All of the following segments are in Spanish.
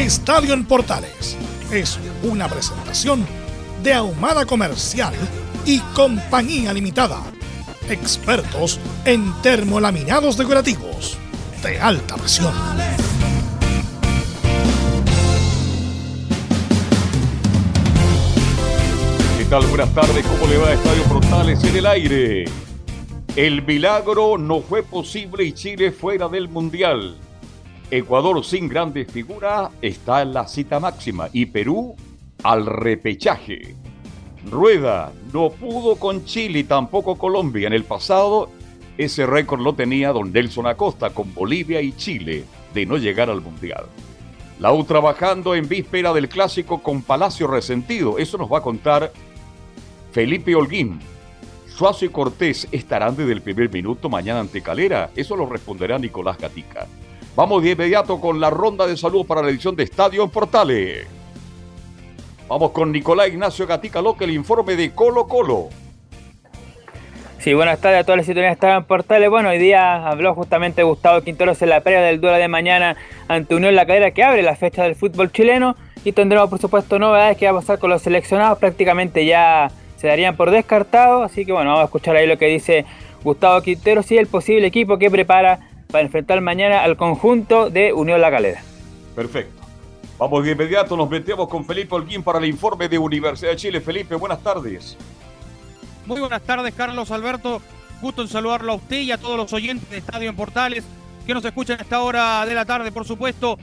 Estadio en Portales es una presentación de Ahumada Comercial y Compañía Limitada. Expertos en termolaminados decorativos de alta presión. ¿Qué tal? Buenas tardes. ¿Cómo le va a Estadio Portales en el aire? El milagro no fue posible y Chile fuera del Mundial. Ecuador sin grandes figuras está en la cita máxima y Perú al repechaje. Rueda no pudo con Chile y tampoco Colombia. En el pasado ese récord lo tenía don Nelson Acosta con Bolivia y Chile de no llegar al Mundial. Lau trabajando en víspera del clásico con Palacio Resentido. Eso nos va a contar Felipe Holguín. Suazo y Cortés estarán desde el primer minuto mañana ante Calera. Eso lo responderá Nicolás Gatica. Vamos de inmediato con la ronda de salud para la edición de Estadio en Portales. Vamos con Nicolás Ignacio Gatica Loque, el informe de Colo Colo. Sí, buenas tardes a todas las situaciones que en Portales. Bueno, hoy día habló justamente Gustavo Quinteros en la previa del duelo de mañana ante Unión La Cadera que abre la fecha del fútbol chileno. Y tendremos, por supuesto, novedades que va a pasar con los seleccionados. Prácticamente ya se darían por descartados. Así que bueno, vamos a escuchar ahí lo que dice Gustavo Quinteros y el posible equipo que prepara para enfrentar mañana al conjunto de Unión La Calera. Perfecto. Vamos de inmediato, nos metemos con Felipe Holguín para el informe de Universidad de Chile. Felipe, buenas tardes. Muy buenas tardes, Carlos Alberto. Gusto en saludarlo a usted y a todos los oyentes de Estadio en Portales que nos escuchan a esta hora de la tarde, por supuesto.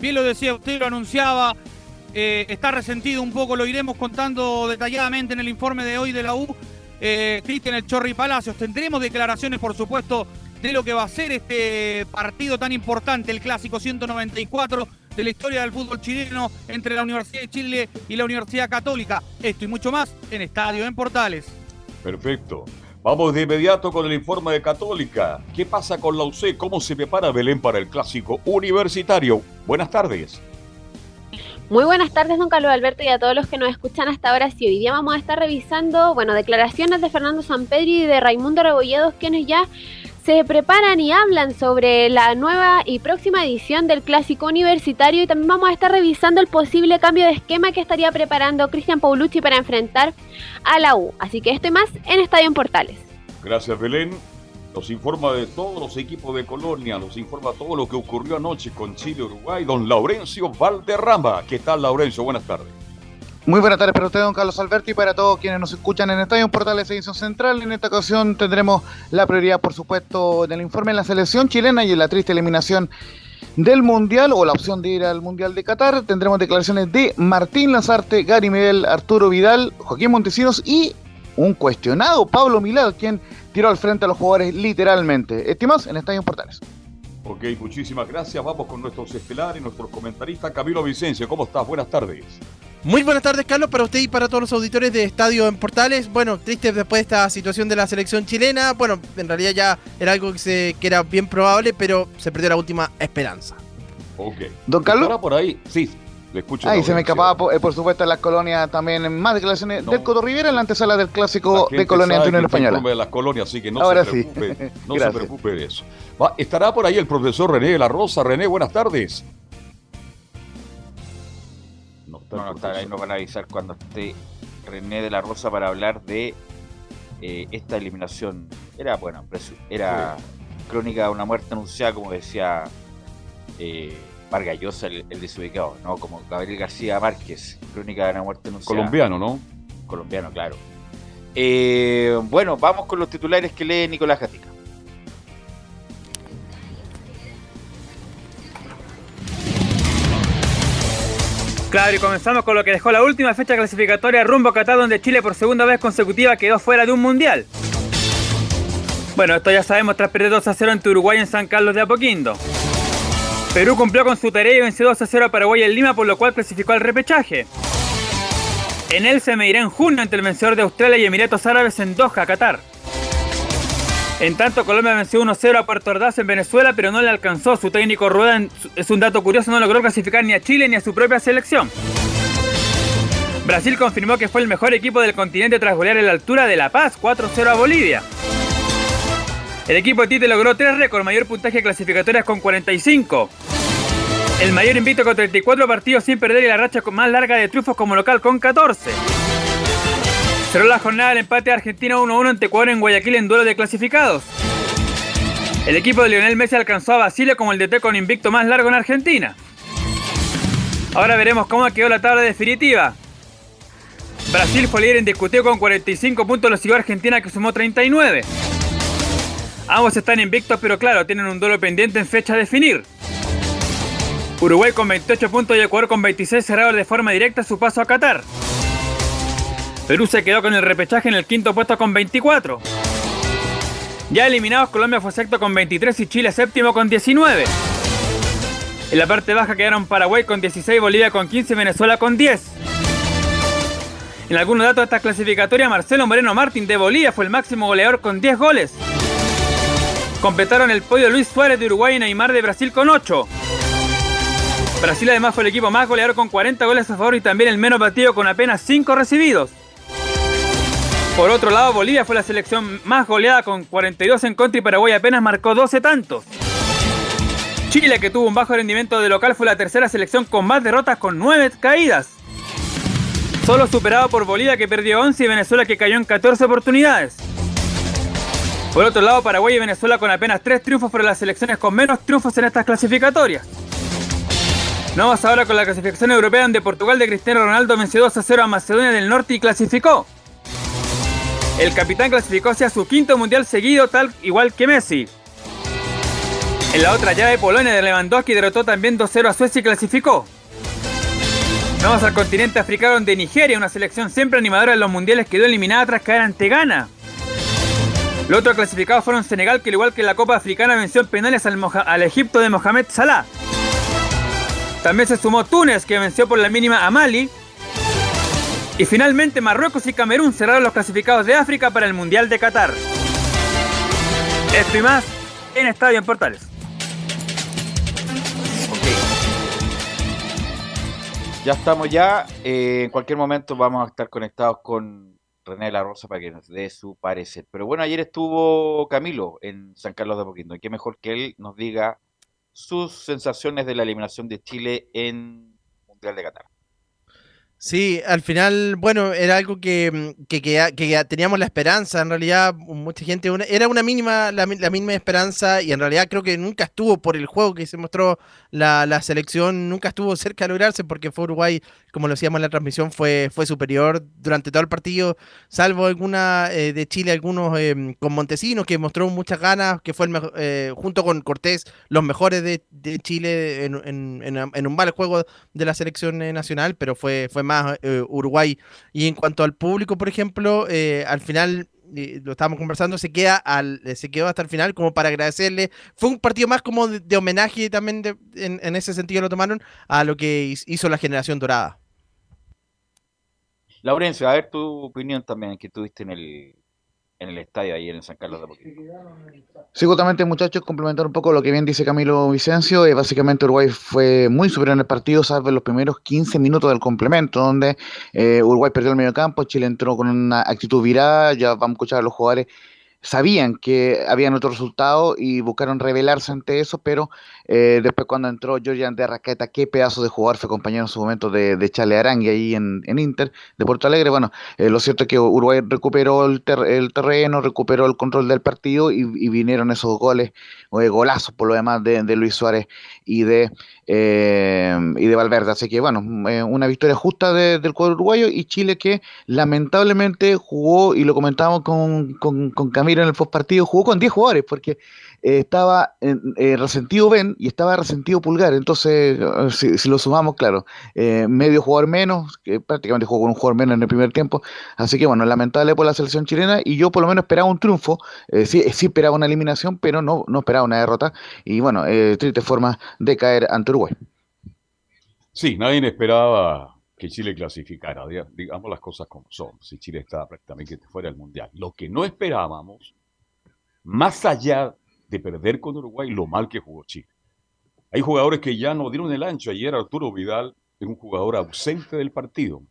Bien lo decía usted, lo anunciaba. Eh, está resentido un poco, lo iremos contando detalladamente en el informe de hoy de la U. Eh, Cristian El Chorri Palacios. Tendremos declaraciones, por supuesto, de lo que va a ser este partido tan importante, el clásico 194 de la historia del fútbol chileno entre la Universidad de Chile y la Universidad Católica. Esto y mucho más en Estadio en Portales. Perfecto. Vamos de inmediato con el informe de Católica. ¿Qué pasa con la UC? ¿Cómo se prepara Belén para el clásico universitario? Buenas tardes. Muy buenas tardes, don Carlos Alberto, y a todos los que nos escuchan hasta ahora. Sí, hoy día vamos a estar revisando, bueno, declaraciones de Fernando Sampedri y de Raimundo Rebolledos, quienes ya se preparan y hablan sobre la nueva y próxima edición del Clásico Universitario y también vamos a estar revisando el posible cambio de esquema que estaría preparando Cristian Paulucci para enfrentar a la U. Así que esto y más en Estadio en Portales. Gracias, Belén. Nos informa de todos los equipos de Colonia, nos informa todo lo que ocurrió anoche con Chile-Uruguay, don Laurencio Valderrama. ¿Qué tal, Laurencio? Buenas tardes. Muy buenas tardes para usted, don Carlos Alberti, y para todos quienes nos escuchan en Estadio Portales Edición Central. En esta ocasión tendremos la prioridad, por supuesto, del informe en la selección chilena y en la triste eliminación del Mundial o la opción de ir al Mundial de Qatar. Tendremos declaraciones de Martín Lazarte, Gary Miguel, Arturo Vidal, Joaquín Montesinos y un cuestionado Pablo Milad, quien tiró al frente a los jugadores literalmente. Estimados en Estadio Portales. Ok, muchísimas gracias. Vamos con nuestros estelares, nuestros comentaristas. Camilo Vicencio, ¿cómo estás? Buenas tardes. Muy buenas tardes, Carlos, para usted y para todos los auditores de Estadio en Portales. Bueno, triste después de esta situación de la selección chilena. Bueno, en realidad ya era algo que, se, que era bien probable, pero se perdió la última esperanza. Ok. Don Carlos. Ahora por ahí, sí, le escucho. Ahí se me escapaba, por, eh, por, supuesto, en las colonias también más declaraciones del Coto Rivera en la antesala del clásico de Colonia ante Unión Española. de las colonias, así que no Ahora se preocupe, no se preocupe de eso. Va, estará por ahí el profesor René de la Rosa. René, buenas tardes. No, no, está, ahí nos van a avisar cuando esté René de la Rosa para hablar de eh, esta eliminación. Era, bueno, era sí. crónica de una muerte anunciada, como decía eh, Vargas Llosa, el, desubicado, ¿no? Como Gabriel García Márquez, crónica de una muerte anunciada. Colombiano, ¿no? Colombiano, claro. Eh, bueno, vamos con los titulares que lee Nicolás Gatica. Claro, y comenzamos con lo que dejó la última fecha clasificatoria rumbo a Qatar, donde Chile por segunda vez consecutiva quedó fuera de un mundial. Bueno, esto ya sabemos tras perder 2 a 0 ante Uruguay en San Carlos de Apoquindo. Perú cumplió con su tarea y venció 2 a 0 a Paraguay en Lima, por lo cual clasificó al repechaje. En él se medirá en junio ante el vencedor de Australia y Emiratos Árabes en Doha, Qatar. En tanto, Colombia venció 1-0 a Puerto Ordaz en Venezuela, pero no le alcanzó. Su técnico Rueda, es un dato curioso, no logró clasificar ni a Chile ni a su propia selección. Brasil confirmó que fue el mejor equipo del continente tras golear en la altura de La Paz 4-0 a Bolivia. El equipo de Tite logró tres récords, mayor puntaje clasificatorias con 45. El mayor invito con 34 partidos sin perder y la racha más larga de triunfos como local con 14. Cerró la jornada el empate de Argentina 1-1 ante Ecuador en Guayaquil en duelo de clasificados. El equipo de Lionel Messi alcanzó a Basile como el DT con invicto más largo en Argentina. Ahora veremos cómo quedó la tabla definitiva. Brasil fue líder indiscutido con 45 puntos, lo siguió Argentina que sumó 39. Ambos están invictos, pero claro, tienen un duelo pendiente en fecha a definir. Uruguay con 28 puntos y Ecuador con 26 cerrados de forma directa su paso a Qatar. Perú se quedó con el repechaje en el quinto puesto con 24. Ya eliminados, Colombia fue sexto con 23 y Chile séptimo con 19. En la parte baja quedaron Paraguay con 16, Bolivia con 15 y Venezuela con 10. En algunos datos de esta clasificatoria, Marcelo Moreno Martín de Bolivia fue el máximo goleador con 10 goles. Completaron el podio Luis Suárez de Uruguay y Neymar de Brasil con 8. Brasil además fue el equipo más goleador con 40 goles a favor y también el menos batido con apenas 5 recibidos. Por otro lado, Bolivia fue la selección más goleada con 42 en contra y Paraguay apenas marcó 12 tantos. Chile, que tuvo un bajo rendimiento de local, fue la tercera selección con más derrotas con 9 caídas. Solo superado por Bolivia que perdió 11 y Venezuela que cayó en 14 oportunidades. Por otro lado, Paraguay y Venezuela con apenas 3 triunfos fueron las selecciones con menos triunfos en estas clasificatorias. Vamos ahora con la clasificación europea donde Portugal de Cristiano Ronaldo venció 2 a 0 a Macedonia del Norte y clasificó. El capitán clasificó hacia su quinto mundial seguido, tal igual que Messi. En la otra llave, Polonia de Lewandowski derrotó también 2-0 a Suecia y clasificó. Vamos al continente africano donde Nigeria, una selección siempre animadora en los mundiales, quedó eliminada tras caer ante Ghana. Los otros clasificados fueron Senegal, que al igual que la Copa Africana venció en penales al, al Egipto de Mohamed Salah. También se sumó Túnez, que venció por la mínima a Mali. Y finalmente Marruecos y Camerún cerraron los clasificados de África para el Mundial de Qatar. Esto y más en Estadio en Portales. Ya estamos ya. Eh, en cualquier momento vamos a estar conectados con René la Rosa para que nos dé su parecer. Pero bueno, ayer estuvo Camilo en San Carlos de Apoquindo. Y qué mejor que él nos diga sus sensaciones de la eliminación de Chile en Mundial de Qatar. Sí, al final, bueno, era algo que, mm, que, teníamos la esperanza, en realidad, mucha gente, era una mínima, la, misma esperanza, y en realidad creo que nunca estuvo por el juego que se mostró la, selección, nunca estuvo cerca de lograrse, porque fue Uruguay, como lo decíamos en la transmisión, fue, fue superior durante todo el partido, salvo alguna eh, de Chile, algunos eh, con Montesinos, que mostró muchas ganas, que fue el eh, junto con Cortés, los mejores de, Chile en, en, un mal juego de la selección nacional, pero fue, fue más eh, Uruguay. Y en cuanto al público, por ejemplo, eh, al final lo estábamos conversando, se queda al, se quedó hasta el final como para agradecerle. Fue un partido más como de, homenaje también en, ese sentido lo tomaron a lo que hizo la generación dorada. Laurencio, a ver tu opinión también que tuviste en el, en el estadio ayer en San Carlos de Apoquindo. Sí, justamente muchachos, complementar un poco lo que bien dice Camilo Vicencio, eh, básicamente Uruguay fue muy superior en el partido, salvo los primeros 15 minutos del complemento, donde eh, Uruguay perdió el medio campo, Chile entró con una actitud virada, ya vamos a escuchar a los jugadores sabían que habían otro resultado y buscaron revelarse ante eso, pero eh, después cuando entró Georgian de Raqueta, qué pedazo de jugador fue compañero en su momento de, de Chale ahí en, Inter, de Porto Alegre, bueno, eh, lo cierto es que Uruguay recuperó el, terreno, recuperó el control del partido y, vinieron esos goles, o golazos por lo demás de, Luis Suárez y de, eh, y de Valverde, así que bueno, una victoria justa del cuadro uruguayo y Chile que lamentablemente jugó, y lo comentábamos con, con, con Camilo, en el post partido, jugó con 10 jugadores porque eh, estaba eh, resentido Ben y estaba resentido Pulgar. Entonces, eh, si, lo sumamos, claro, medio jugador menos, prácticamente jugó con un jugador menos en el primer tiempo. Así que bueno, lamentable por la selección chilena y yo por lo menos esperaba un triunfo. sí, sí esperaba una eliminación, pero no, no esperaba una derrota. Y bueno, triste forma de caer ante Uruguay. Sí, nadie esperaba que Chile clasificara, digamos las cosas como son, si Chile estaba prácticamente fuera del Mundial. Lo que no esperábamos, más allá de perder con Uruguay, lo mal que jugó Chile. Hay jugadores que ya no dieron el ancho. Ayer Arturo Vidal es un jugador ausente del partido.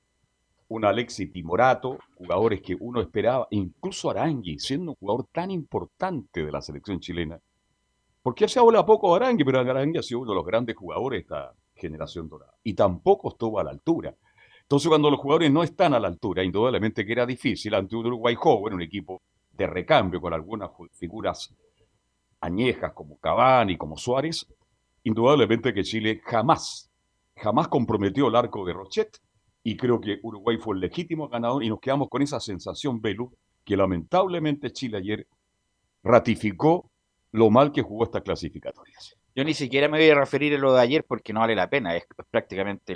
Un Alexi Timorato, jugadores que uno esperaba, incluso Arangui, siendo un jugador tan importante de la selección chilena. Porque se habla poco de Arangui, pero Arangui ha sido uno de los grandes jugadores esta, generación dorada. Y tampoco estuvo a la altura. Entonces, cuando los jugadores no están a la altura, indudablemente que era difícil ante un Uruguay joven, un equipo de recambio con algunas figuras añejas como Cavani, como Suárez, indudablemente que Chile jamás, jamás comprometió el arco de Rochet y creo que Uruguay fue el legítimo ganador y nos quedamos con esa sensación, Belu, que lamentablemente Chile ayer ratificó lo mal que jugó estas clasificatorias. Yo ni siquiera me voy a referir a lo de ayer porque no vale la pena, es, prácticamente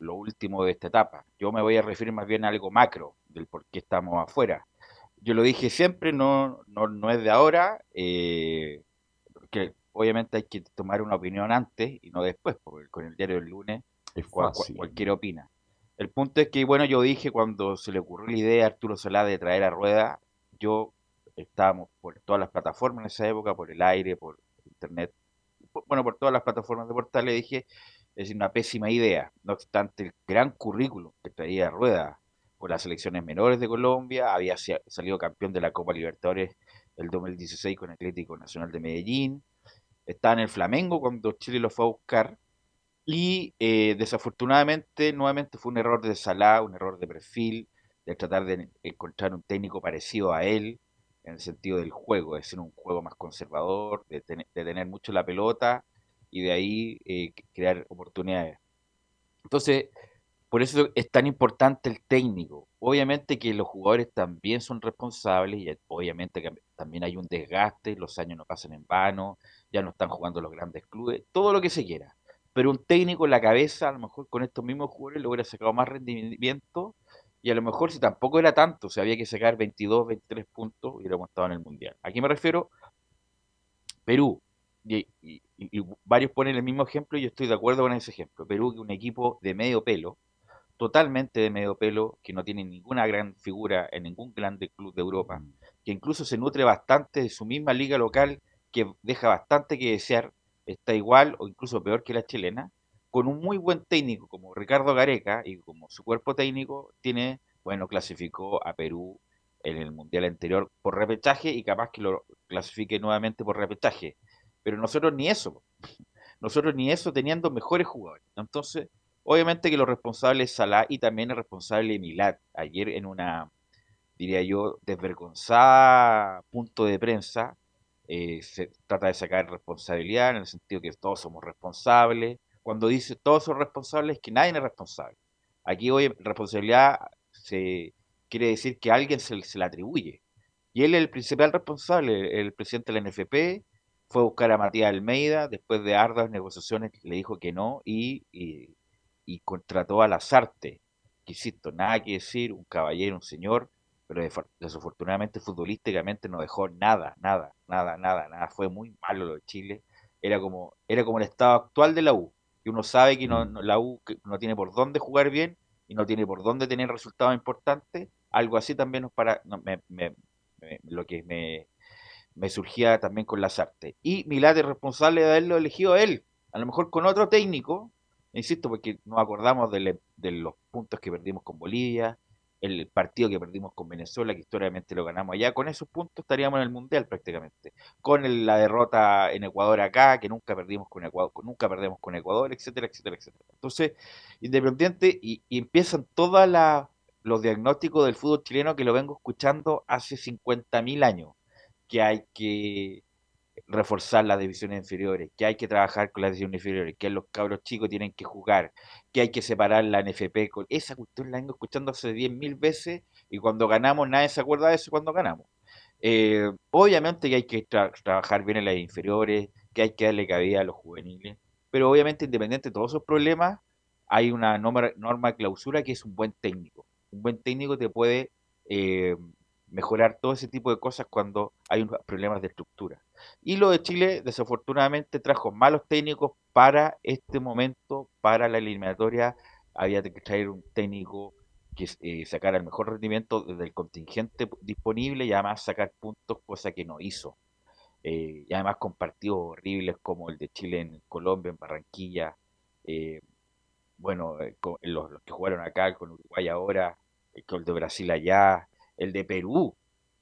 lo último de esta etapa. Yo me voy a referir más bien a algo macro del por qué estamos afuera. Yo lo dije siempre, no, no, es de ahora, eh, que obviamente hay que tomar una opinión antes y no después, porque con el diario del lunes es cualquiera opina. El punto es que, bueno, yo dije cuando se le ocurrió la idea a Arturo Solá de traer a Rueda, yo estábamos por todas las plataformas en esa época, por el aire, por internet, bueno, por todas las plataformas de portales, dije, es una pésima idea. No obstante, el gran currículum que traía Rueda por las selecciones menores de Colombia, había salido campeón de la Copa Libertadores el 2016 con Atlético Nacional de Medellín, estaba en el Flamengo cuando Chile lo fue a buscar, y eh, desafortunadamente, nuevamente fue un error de Salah, un error de perfil, de tratar de encontrar un técnico parecido a él, en el sentido del juego, de ser un juego más conservador, de, tener mucho la pelota y de ahí eh, crear oportunidades. Entonces, por eso es tan importante el técnico. Obviamente que los jugadores también son responsables y obviamente que también hay un desgaste, los años no pasan en vano, ya no están jugando los grandes clubes, todo lo que se quiera. Pero un técnico en la cabeza, a lo mejor con estos mismos jugadores, le hubiera sacado más rendimiento y a lo mejor si tampoco era tanto, si había que sacar 22, 23 puntos, hubiéramos estado en el Mundial. Aquí me refiero Perú, y, varios ponen el mismo ejemplo y yo estoy de acuerdo con ese ejemplo. Perú, que un equipo de medio pelo, totalmente de medio pelo, que no tiene ninguna gran figura en ningún grande club de Europa, mm. que incluso se nutre bastante de su misma liga local, que deja bastante que desear, está igual o incluso peor que la chilena, con un muy buen técnico como Ricardo Gareca y como su cuerpo técnico tiene, bueno, clasificó a Perú en el mundial anterior por repechaje y capaz que lo clasifique nuevamente por repechaje. Pero nosotros ni eso, nosotros ni eso teniendo mejores jugadores. Entonces, obviamente que los responsables es Salah y también el responsable Milad. Ayer en una, diría yo, desvergonzada punto de prensa, eh, se trata de sacar responsabilidad en el sentido que todos somos responsables, cuando dice todos son responsables, que nadie es responsable. Aquí hoy responsabilidad se quiere decir que alguien se, le atribuye. Y él es el principal responsable, el presidente de la NFP, fue a buscar a Matías Almeida, después de arduas negociaciones le dijo que no y, contrató a Lazarte, que insisto, nada que decir, un caballero, un señor, pero desafortunadamente futbolísticamente no dejó nada, nada, nada, nada, nada, fue muy malo lo de Chile, era como, era como el estado actual de la U, uno sabe que no, mm. la U no tiene por dónde jugar bien y no tiene por dónde tener resultados importantes, algo así también nos para, lo que me, me surgía también con las artes. Y Milad es responsable de haberlo elegido él, a lo mejor con otro técnico, insisto, porque nos acordamos de, los puntos que perdimos con Bolivia, el partido que perdimos con Venezuela, que históricamente lo ganamos allá, con esos puntos estaríamos en el Mundial prácticamente. Con la derrota en Ecuador acá, que nunca perdimos con Ecuador, nunca perdemos con Ecuador, etcétera, etcétera, etcétera. Entonces, Independiente, y, empiezan todos los diagnósticos del fútbol chileno que lo vengo escuchando hace 50.000 años, que hay que reforzar las divisiones inferiores, que hay que trabajar con las divisiones inferiores, que los cabros chicos tienen que jugar, que hay que separar la NFP. Con... Esa cuestión la vengo escuchando hace 10.000 veces y cuando ganamos nadie se acuerda de eso cuando ganamos. Eh, obviamente que hay que trabajar bien en las inferiores, que hay que darle cabida a los juveniles, pero obviamente independiente de todos esos problemas, hay una norma, norma clausura que es un buen técnico. Un buen técnico te puede eh, mejorar todo ese tipo de cosas cuando hay problemas de estructura. Y lo de Chile, desafortunadamente, trajo malos técnicos para este momento, para la eliminatoria. Había que traer un técnico que eh, sacara el mejor rendimiento desde el contingente disponible y además sacar puntos, cosa que no hizo. Eh, y además con partidos horribles como el de Chile en Colombia, en Barranquilla, eh, bueno, los, los, que jugaron acá con Uruguay ahora, el de Brasil allá, el de Perú.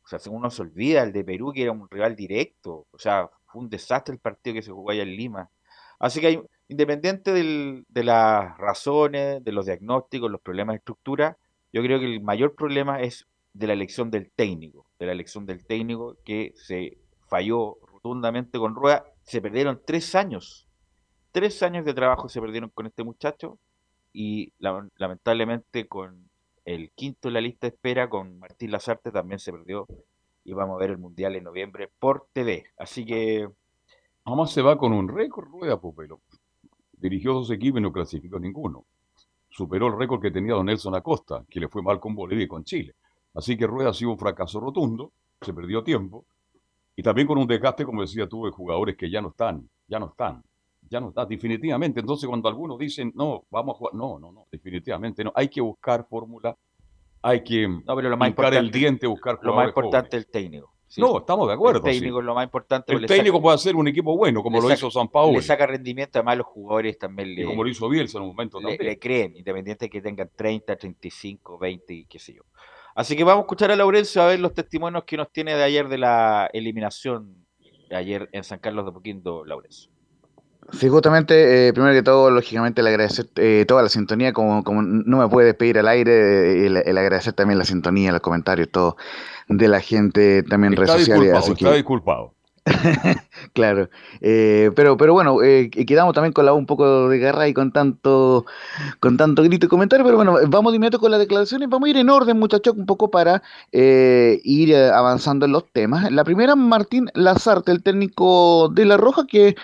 O sea, uno se olvida, el de Perú, que era un rival directo. O sea, fue un desastre el partido que se jugó allá en Lima. Así que independiente de las razones, de los diagnósticos, los problemas de estructura, yo creo que el mayor problema es de la elección del técnico, de la elección del técnico que se falló rotundamente con Rueda. Se perdieron tres años, tres años de trabajo se perdieron con este muchacho y lamentablemente con el quinto en la lista espera con Martín Lazarte también se perdió y vamos a ver el Mundial en noviembre por TV. Así que... Además se va con un récord, Rueda Popelo. Dirigió dos equipos y no clasificó ninguno. Superó el récord que tenía Don Nelson Acosta, que le fue mal con Bolivia y con Chile. Así que Rueda ha sido un fracaso rotundo, se perdió tiempo, y también con un desgaste, como decía tú, de jugadores que ya no están, ya no están ya no está, definitivamente. Entonces, cuando algunos dicen, no, vamos a jugar, no, no, no, definitivamente no. Hay que buscar fórmula, hay que no, pero lo más el diente, buscar Lo más importante es el técnico. no, estamos de acuerdo. El técnico es lo más importante. El técnico puede hacer un equipo bueno, como lo hizo San Paulo. Le saca rendimiento, además los jugadores también le. Y como lo hizo Bielsa en un momento le, Le creen, independiente de que tengan 30, 35, 20 y qué sé yo. Así que vamos a escuchar a Laurencio a ver los testimonios que nos tiene de ayer de la eliminación de ayer en San Carlos de Poquindo, Laurencio. Sí, justamente, eh, primero que todo, lógicamente, el agradecer eh, toda la sintonía, como, como no me puede despedir al aire, eh, el, agradecer también la sintonía, los comentarios, todo de la gente también en redes sociales. Así está disculpado. claro, pero pero bueno, quedamos también con la un poco de garra y con tanto con tanto grito y comentario, pero bueno, vamos de inmediato con las declaraciones, vamos a ir en orden, muchachos, un poco para ir avanzando en los temas. La primera, Martín Lazarte, el técnico de La Roja, que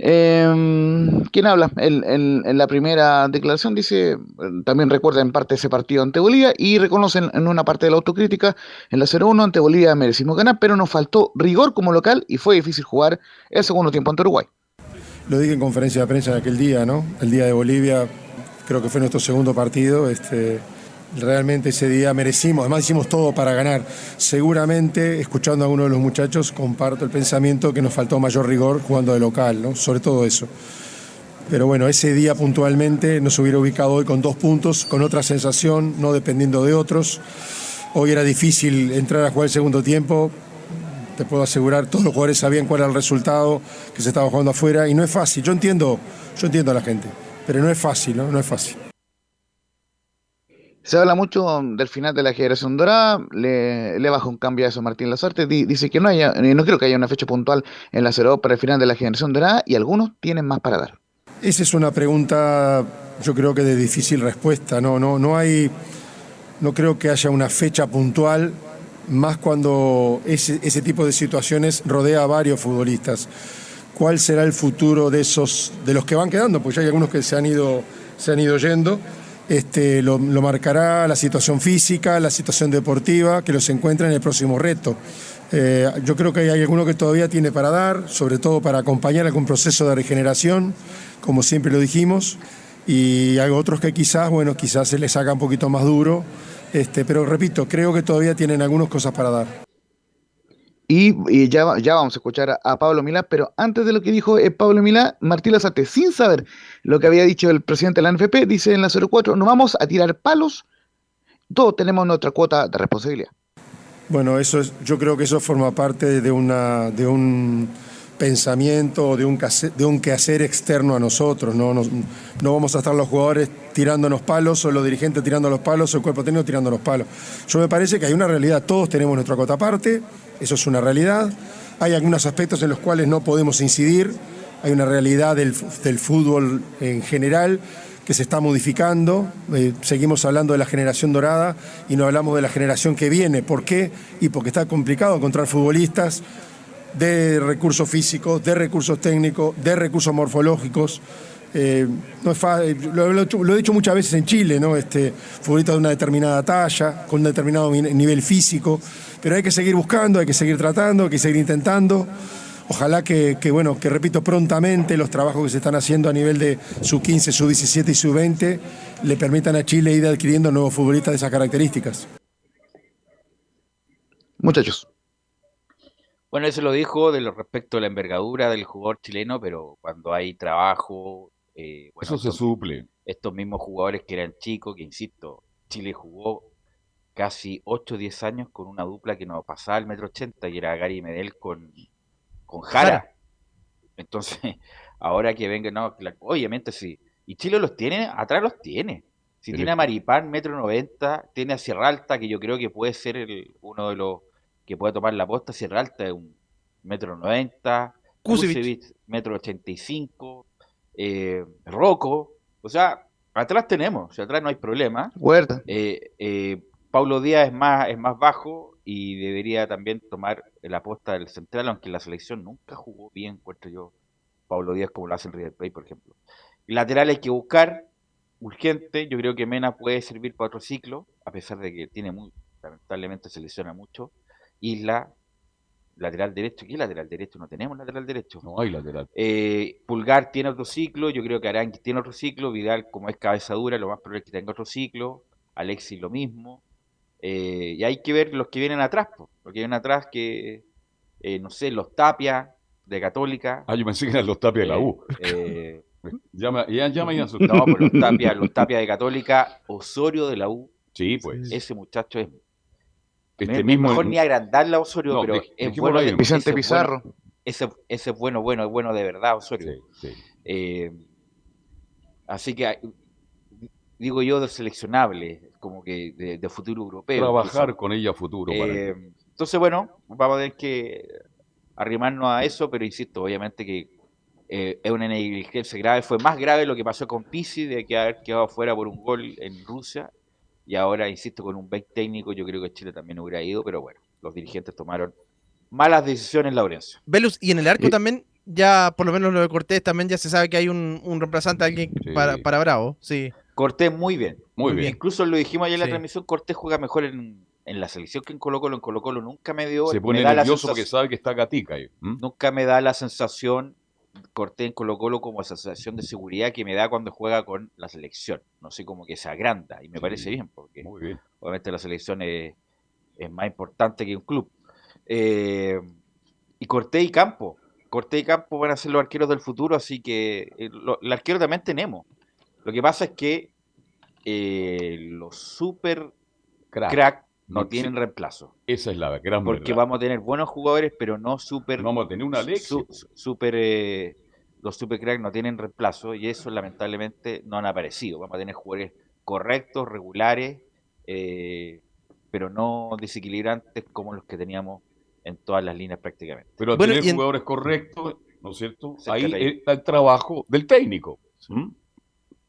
eh, ¿Quién habla? En, la primera declaración dice, también recuerda en parte ese partido ante Bolivia y reconoce en, una parte de la autocrítica, en la 0-1 ante Bolivia merecimos ganar, pero nos faltó rigor como local y fue difícil jugar el segundo tiempo ante Uruguay. Lo dije en conferencia de prensa de aquel día, ¿no? El día de Bolivia, creo que fue nuestro segundo partido. Este, Realmente ese día merecimos, además hicimos todo para ganar. Seguramente, escuchando a alguno de los muchachos, comparto el pensamiento que nos faltó mayor rigor jugando de local, ¿no? sobre todo eso. Pero bueno, ese día puntualmente nos hubiera ubicado hoy con dos puntos, con otra sensación, no dependiendo de otros. Hoy era difícil entrar a jugar el segundo tiempo. Te puedo asegurar, todos los jugadores sabían cuál era el resultado que se estaba jugando afuera y no es fácil. Yo entiendo, yo entiendo a la gente, pero no es fácil. No es fácil. Se habla mucho del final de la generación dorada, le, le baja un cambio a eso Martín Lazarte, dice que no haya, eh, no creo que haya una fecha puntual en la 0 para el final de la generación dorada y algunos tienen más para dar. Esa es una pregunta, yo creo que de difícil respuesta, no, no, no hay, no creo que haya una fecha puntual, más cuando ese, ese tipo de situaciones rodea a varios futbolistas. ¿Cuál será el futuro de esos, de los que van quedando? Pues ya hay algunos que se han ido, se han ido yendo este, lo, marcará la situación física, la situación deportiva, que los encuentra en el próximo reto. Eh, yo creo que hay alguno que todavía tiene para dar, sobre todo para acompañar algún proceso de regeneración, como siempre lo dijimos, y hay otros que quizás, bueno, quizás se les haga un poquito más duro, este, pero repito, creo que todavía tienen algunas cosas para dar. Y, ya, vamos a escuchar a, Pablo Milá, pero antes de lo que dijo eh, Pablo Milá, Martín Lazarte, sin saber lo que había dicho el presidente de la NFP, dice en la 04, no vamos a tirar palos todos tenemos nuestra cuota de responsabilidad. Bueno, eso es, yo creo que eso forma parte de, una, de un pensamiento, de un, de un quehacer externo a nosotros. ¿no? no vamos a estar los jugadores tirándonos palos, o los dirigentes tirando los palos, o el cuerpo técnico tirando los palos. Yo me parece que hay una realidad, todos tenemos nuestra cuota aparte, eso es una realidad. Hay algunos aspectos en los cuales no podemos incidir, hay una realidad del, fútbol en general que se está modificando. Eh, seguimos hablando de la generación dorada y no hablamos de la generación que viene. ¿Por qué? Y porque está complicado encontrar futbolistas de recursos físicos, de recursos técnicos, de recursos morfológicos. Eh, no es lo, he dicho muchas veces en Chile. Este, futbolistas de una determinada talla, con un determinado nivel físico, pero hay que seguir buscando, hay que seguir tratando, hay que seguir intentando. Ojalá que, bueno, que repito, prontamente los trabajos que se están haciendo a nivel de su 15, su 17 y su 20 le permitan a Chile ir adquiriendo nuevos futbolistas de esas características. Muchachos. Bueno, eso lo dijo de lo respecto a la envergadura del jugador chileno, pero cuando hay trabajo... Eh, eso se suple. Estos mismos jugadores que eran chicos, que insisto, Chile jugó casi 8 o 10 años con una dupla que no pasaba el metro 80 y era Gary Medel con con Jara. Entonces, ahora que venga, no, obviamente sí. Y Chile los tiene, atrás los tiene. Si tiene a Maripán, metro noventa, tiene a Sierra Alta, que yo creo que puede ser el, uno de los que puede tomar la posta. Sierra Alta es un metro noventa, Kusevich, metro ochenta y cinco, eh, Rocco. O sea, atrás tenemos, o sea, atrás no hay problema. Huerta. Eh, eh, Paulo Díaz es más, es más bajo y debería también tomar la aposta del central, aunque la selección nunca jugó bien, encuentro yo, Pablo Díaz, como lo hace en River Plate, por ejemplo. Lateral hay que buscar, urgente, yo creo que Mena puede servir para otro ciclo, a pesar de que tiene muy, lamentablemente se lesiona mucho. Isla, lateral derecho, ¿qué lateral derecho? No tenemos lateral derecho. No hay lateral. Eh, Pulgar tiene otro ciclo, yo creo que Arangui tiene otro ciclo, Vidal como es cabeza dura, lo más probable es que tenga otro ciclo, Alexis lo mismo, eh, y hay que ver los que vienen atrás, los que vienen atrás que, eh, no sé, los Tapia de Católica. Ah, yo pensé que eran los Tapia de la U. Eh, llama, ya, llama y No, pues los Tapia, los Tapia de Católica, Osorio de la U. Sí, pues. Ese muchacho es. Este mismo mejor ni agrandarle a Osorio, pero es bueno. Vicente Pizarro. ese, ese es bueno, bueno, es bueno de verdad, Osorio. Sí, sí. así que digo yo, de seleccionable, como que de, futuro europeo. Trabajar con ella futuro. Eh, entonces, bueno, vamos a tener que arrimarnos a eso, pero insisto, obviamente que eh, es una negligencia grave. Fue más grave lo que pasó con Pisi, de que haber quedado fuera por un gol en Rusia. Y ahora, insisto, con un back técnico, yo creo que Chile también hubiera ido, pero bueno, los dirigentes tomaron malas decisiones, Laurencio. Velus, y en el arco también, ya por lo menos lo de Cortés, también ya se sabe que hay un, reemplazante, alguien para, para Bravo, sí. Cortés muy bien. Muy bien. Incluso lo dijimos ayer en la transmisión, Cortés juega mejor en, la selección que en Colo Colo. En Colo Colo nunca me dio... Se pone nervioso porque sabe que está Gatica ahí. Nunca me da la sensación Cortés en Colo Colo como esa sensación de seguridad que me da cuando juega con la selección. No sé, como que se agranda y me parece bien porque obviamente la selección es, más importante que un club. Eh, y Cortés y Campo. Cortés y Campo van a ser los arqueros del futuro, así que eh, el arquero también tenemos. Lo que pasa es que eh, los super crack, no, tienen reemplazo. Esa es la gran Porque vamos a tener buenos jugadores, pero no super. vamos a tener una super, eh, los super crack no tienen reemplazo y eso lamentablemente no han aparecido. Vamos a tener jugadores correctos, regulares, eh, pero no desequilibrantes como los que teníamos en todas las líneas prácticamente. Pero tener jugadores correctos, ¿no es cierto? Ahí está el trabajo del técnico.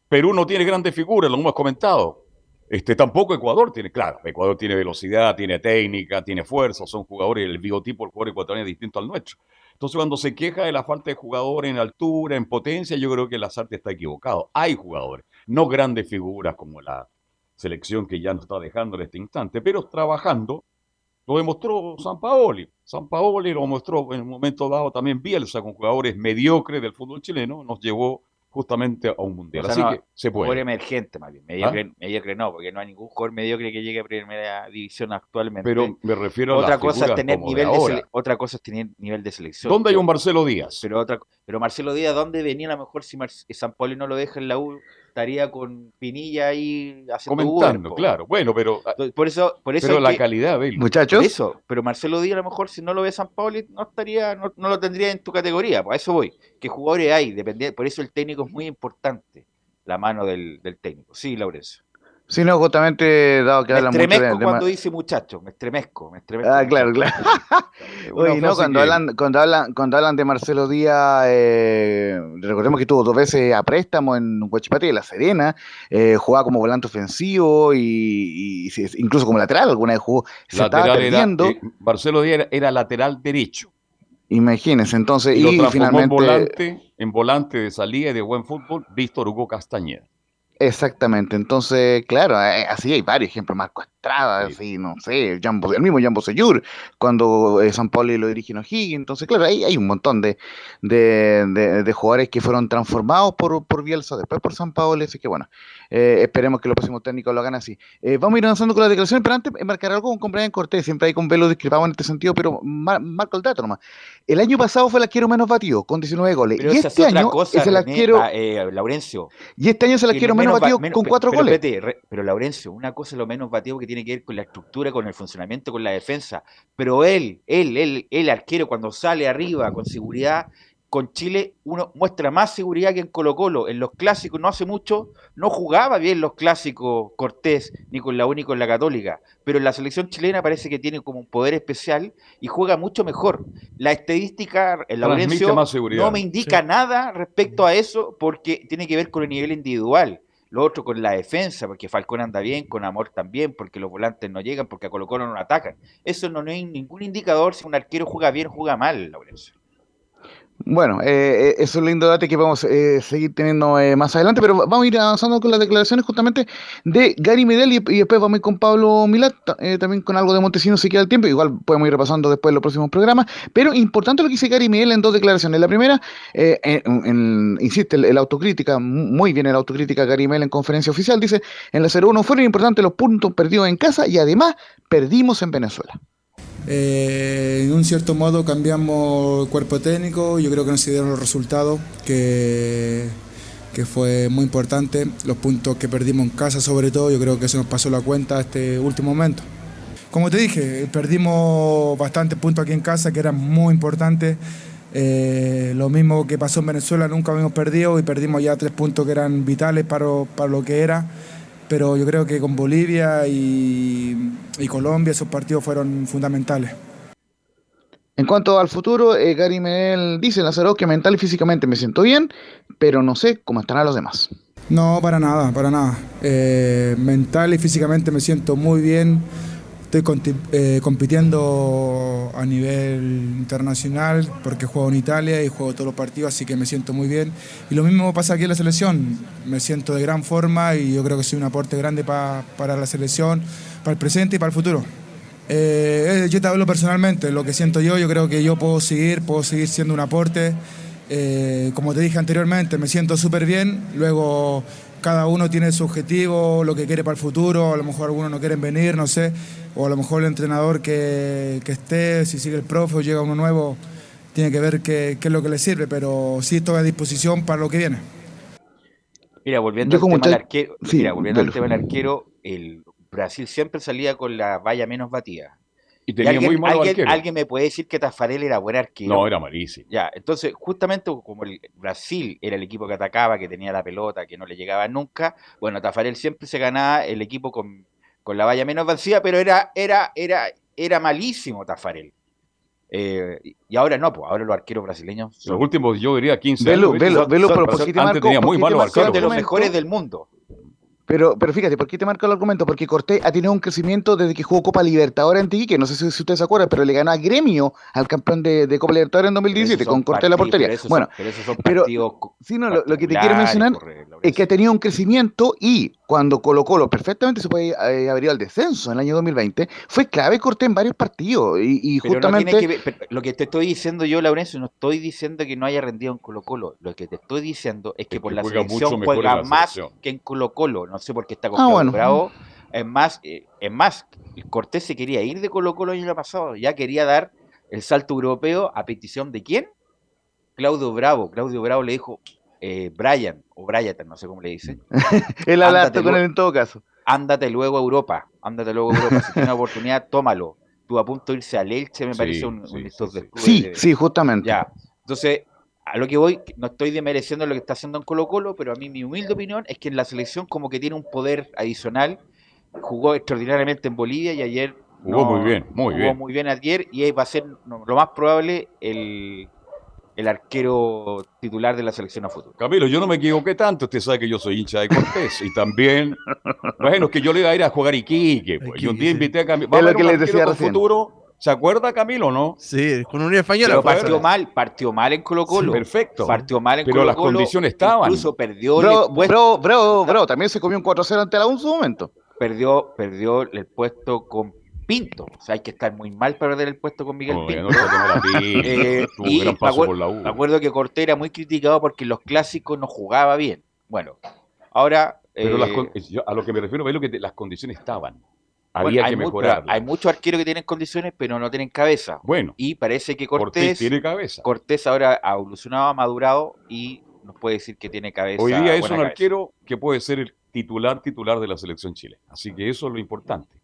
Perú no tiene grandes figuras, lo hemos comentado. Este, tampoco Ecuador tiene, claro, Ecuador tiene velocidad, tiene técnica, tiene fuerza, son jugadores, el biotipo del jugador ecuatoriano es distinto al nuestro. Entonces, cuando se queja de la falta de jugadores en altura, en potencia, yo creo que el Lazarte está equivocado. Hay jugadores, no grandes figuras como la selección que ya nos está dejando en este instante, pero trabajando, lo demostró San Paoli. San Paoli lo mostró en un momento dado también Bielsa con jugadores mediocres del fútbol chileno, nos llevó justamente a un mundial. Así que se puede. Jugador emergente, más bien. Mediocre, ¿Ah? mediocre, no, porque no hay ningún jugador mediocre que llegue a primera división actualmente. Pero me refiero a otra cosa es tener nivel de, otra cosa es tener nivel de selección. ¿Dónde hay un Marcelo Díaz? Pero otra pero Marcelo Díaz, ¿dónde venía a lo mejor si San Pablo no lo deja en la U? Estaría con Pinilla ahí haciendo Comentando, Uber, claro. Bueno, pero, ah, Por eso, por eso pero la que- calidad, Muchachos, eso, pero Marcelo Díaz a lo mejor si no lo ve San Pauli no estaría, no, no lo tendría en tu categoría, pues a eso voy. ¿Qué jugadores hay? Depende, por eso el técnico es muy importante, la mano del, del técnico. Sí, Laurencio. Sí, no, justamente, dado que Me hablan mucho de, estremezco de cuando dice muchacho, me estremezco, me estremezco. Ah, claro, claro. Oye, no, cuando que- hablan, cuando hablan, cuando hablan de Marcelo Díaz, eh, recordemos que tuvo dos veces a préstamo en Huachipate de La Serena, eh, jugaba como volante ofensivo y, incluso como lateral, alguna vez jugó, se estaba Lateral era, perdiendo, eh, Marcelo Díaz era, era lateral derecho. imagínense, entonces, Y, finalmente, en volante, en volante de salida y de buen fútbol, Víctor Hugo Castañeda. Exactamente, entonces, claro, eh, así hay varios ejemplos, Marco Estrada, Sí. así, no sé, Jambo- el mismo Jambo Seyur, cuando eh, San Pauli lo dirige en O'Higgins, entonces, claro, hay, hay un montón de, de, de- de jugadores que fueron transformados por, por Bielsa, después por San Paoli, así que bueno, eh, esperemos que los próximos técnicos lo hagan así. Eh, vamos a ir avanzando con las declaraciones, pero antes marcar algo con Brian Cortés, siempre hay con Velo discrepado en este sentido, pero mar- marco el dato nomás. El año pasado fue el arquero menos batido, con 19 goles, Pero y este es año cosa, es el arquero, ah, eh, Laurencio. y este año es el que arquero menos ba- batido menos- con pe- 4 pero goles. re- pero Laurencio, una cosa es lo menos batido que tiene que ver con la estructura, con el funcionamiento, con la defensa. Pero él, él, él, el arquero, cuando sale arriba con seguridad, con Chile uno muestra más seguridad que en Colo Colo. En los clásicos no hace mucho, no jugaba bien los clásicos Cortés, ni con la U ni con la Católica. Pero en la selección chilena parece que tiene como un poder especial y juega mucho mejor. La estadística, el Transmite Laurencio, no me indica nada respecto a eso porque tiene que ver con el nivel individual. Lo otro con la defensa, porque Falcón anda bien, con Amor también, porque los volantes no llegan, porque a Colo Colo no atacan. Eso no, no hay ningún indicador si un arquero juega bien o juega mal, Laurencio. Bueno, eh, eh, es un lindo dato que vamos a seguir teniendo eh, más adelante, pero vamos a ir avanzando con las declaraciones justamente de Gary Medel y, después vamos a ir con Pablo Milat, eh, también con algo de Montesinos si queda el tiempo, igual podemos ir repasando después los próximos programas, pero importante lo que dice Gary Medel en dos declaraciones. La primera, eh, en- en- insiste, el, el autocrítica, muy bien el autocrítica Gary Medel en conferencia oficial, dice, en la 0-1 fueron importantes los puntos perdidos en casa y además perdimos en Venezuela. Eh, en un cierto modo cambiamos el cuerpo técnico, yo creo que no se dieron los resultados, que, que fue muy importante, los puntos que perdimos en casa sobre todo, yo creo que eso nos pasó la cuenta este último momento. Como te dije, perdimos bastantes puntos aquí en casa que eran muy importantes. Eh, lo mismo que pasó en Venezuela, nunca habíamos perdido y perdimos ya tres puntos que eran vitales para, para lo que era pero yo creo que con Bolivia y, y Colombia esos partidos fueron fundamentales. En cuanto al futuro, eh, Gary Medel dice en la 0 que mental y físicamente me siento bien, pero no sé cómo estarán los demás. No, para nada, para nada. Eh, mental y físicamente me siento muy bien. Estoy eh, compitiendo a nivel internacional porque juego en Italia y juego todos los partidos, así que me siento muy bien. Y lo mismo pasa aquí en la selección. Me siento de gran forma y yo creo que soy un aporte grande pa- para la selección, para el presente y para el futuro. Eh, eh, yo te hablo personalmente, lo que siento yo, yo creo que yo puedo seguir, puedo seguir siendo un aporte. Eh, como te dije anteriormente, me siento súper bien. Luego cada uno tiene su objetivo, lo que quiere para el futuro. A lo mejor algunos no quieren venir, no sé. O a lo mejor el entrenador que, que esté, si sigue el profe o llega uno nuevo, tiene que ver qué, qué es lo que le sirve. Pero sí estoy a disposición para lo que viene. Mira, volviendo Yo al tema arquero, sí, mira, volviendo al tema del arquero, el Brasil siempre salía con la valla menos batida. Y Y tenía alguien, muy malos alguien- alguien me puede decir que Tafarel era buen arquero. No, era malísimo. Ya, entonces, justamente como el Brasil era el equipo que atacaba, que tenía la pelota, que no le llegaba nunca, bueno, Tafarel siempre se ganaba el equipo con, con la valla menos vacía, pero era, era, era, era malísimo Tafarel. Eh, y- ahora no, pues ahora los arqueros brasileños son, Los últimos, yo diría 15 Velo, años. velo, velo, son- pero son- ¿por qué te antes marco- tenía muy malos arqueros. de los mejores del mundo. Pero, pero fíjate, ¿por qué te marco el argumento? Porque Cortés ha tenido un crecimiento desde que jugó Copa Libertadores en Tiquique, no sé si, si ustedes se acuerdan, pero le ganó a Gremio al campeón de, de Copa Libertadores en Pero 2017 esos son con Cortés en la portería. pero esos Bueno, pero esos son pero- partidos co- sí, no, lo, lo que te quiero mencionar es que ha tenido un crecimiento y cuando Colo Colo perfectamente se puede eh, haber ido al descenso en el año 2020, fue clave Cortés en varios partidos y, y Pero no justamente... tiene que ver- pero lo que te estoy diciendo yo, Laurencio, no estoy diciendo que no haya rendido en Colo Colo. Lo que te estoy diciendo es que Es por que la selección juega la más selección. que en Colo Colo. No sé por qué está con Ah, bueno. Bravo. Es más, eh, es más, Cortés se quería ir de Colo Colo el año pasado. Ya quería dar el salto europeo a petición de quién? Claudio Bravo. Claudio Bravo le dijo, eh, Brian, o Brian, no sé cómo le dicen. Él habla Ándate con él en todo caso. Ándate luego a Europa, ándate luego a Europa. Si tienes una oportunidad, tómalo. Tú a punto de irse al Elche, me Sí, parece un, sí, un sí, estos sí. después Sí, de- sí, justamente. Ya. Entonces, a lo que voy, no estoy desmereciendo lo que está haciendo en Colo Colo, pero a mí mi humilde opinión es que en la selección como que tiene un poder adicional. Jugó extraordinariamente en Bolivia y ayer... Jugó muy bien, muy jugó bien. muy bien ayer y ahí va a ser no, lo más probable el, el arquero titular de la selección a futuro. Camilo, yo no me equivoqué tanto, usted sabe que yo soy hincha de Cortés y también, bueno, que yo le iba a ir a jugar Iquique, pues. Yo un día invité a Camilo, Es lo a ver que un les arquero decía futuro, ¿se acuerda Camilo, no? Sí, con Unión Española. Pero partió mal, partió mal en Colo Colo. Perfecto. Partió mal en Pero Colo las Colo. condiciones estaban. Incluso perdió Bro, el bro, bro, bro, también se comió un 4-0 ante la U en su momento. perdió, perdió el puesto con Pinto. O sea, hay que estar muy mal para perder el puesto con Miguel Pinto. no Eh, un y me acuerdo que Cortés era muy criticado porque en los clásicos no jugaba bien. Bueno, ahora. Pero eh, las a lo que me refiero es lo que te- las condiciones estaban. Había que mejorar. Hay muchos arqueros que tienen condiciones, pero no tienen cabeza. Bueno, Y parece que Cortés Cortés, tiene cabeza. Cortés ahora ha evolucionado, ha madurado y nos puede decir que tiene cabeza. Hoy día es un cabeza. arquero que puede ser el titular titular de la selección chilena. Así que eso es lo importante.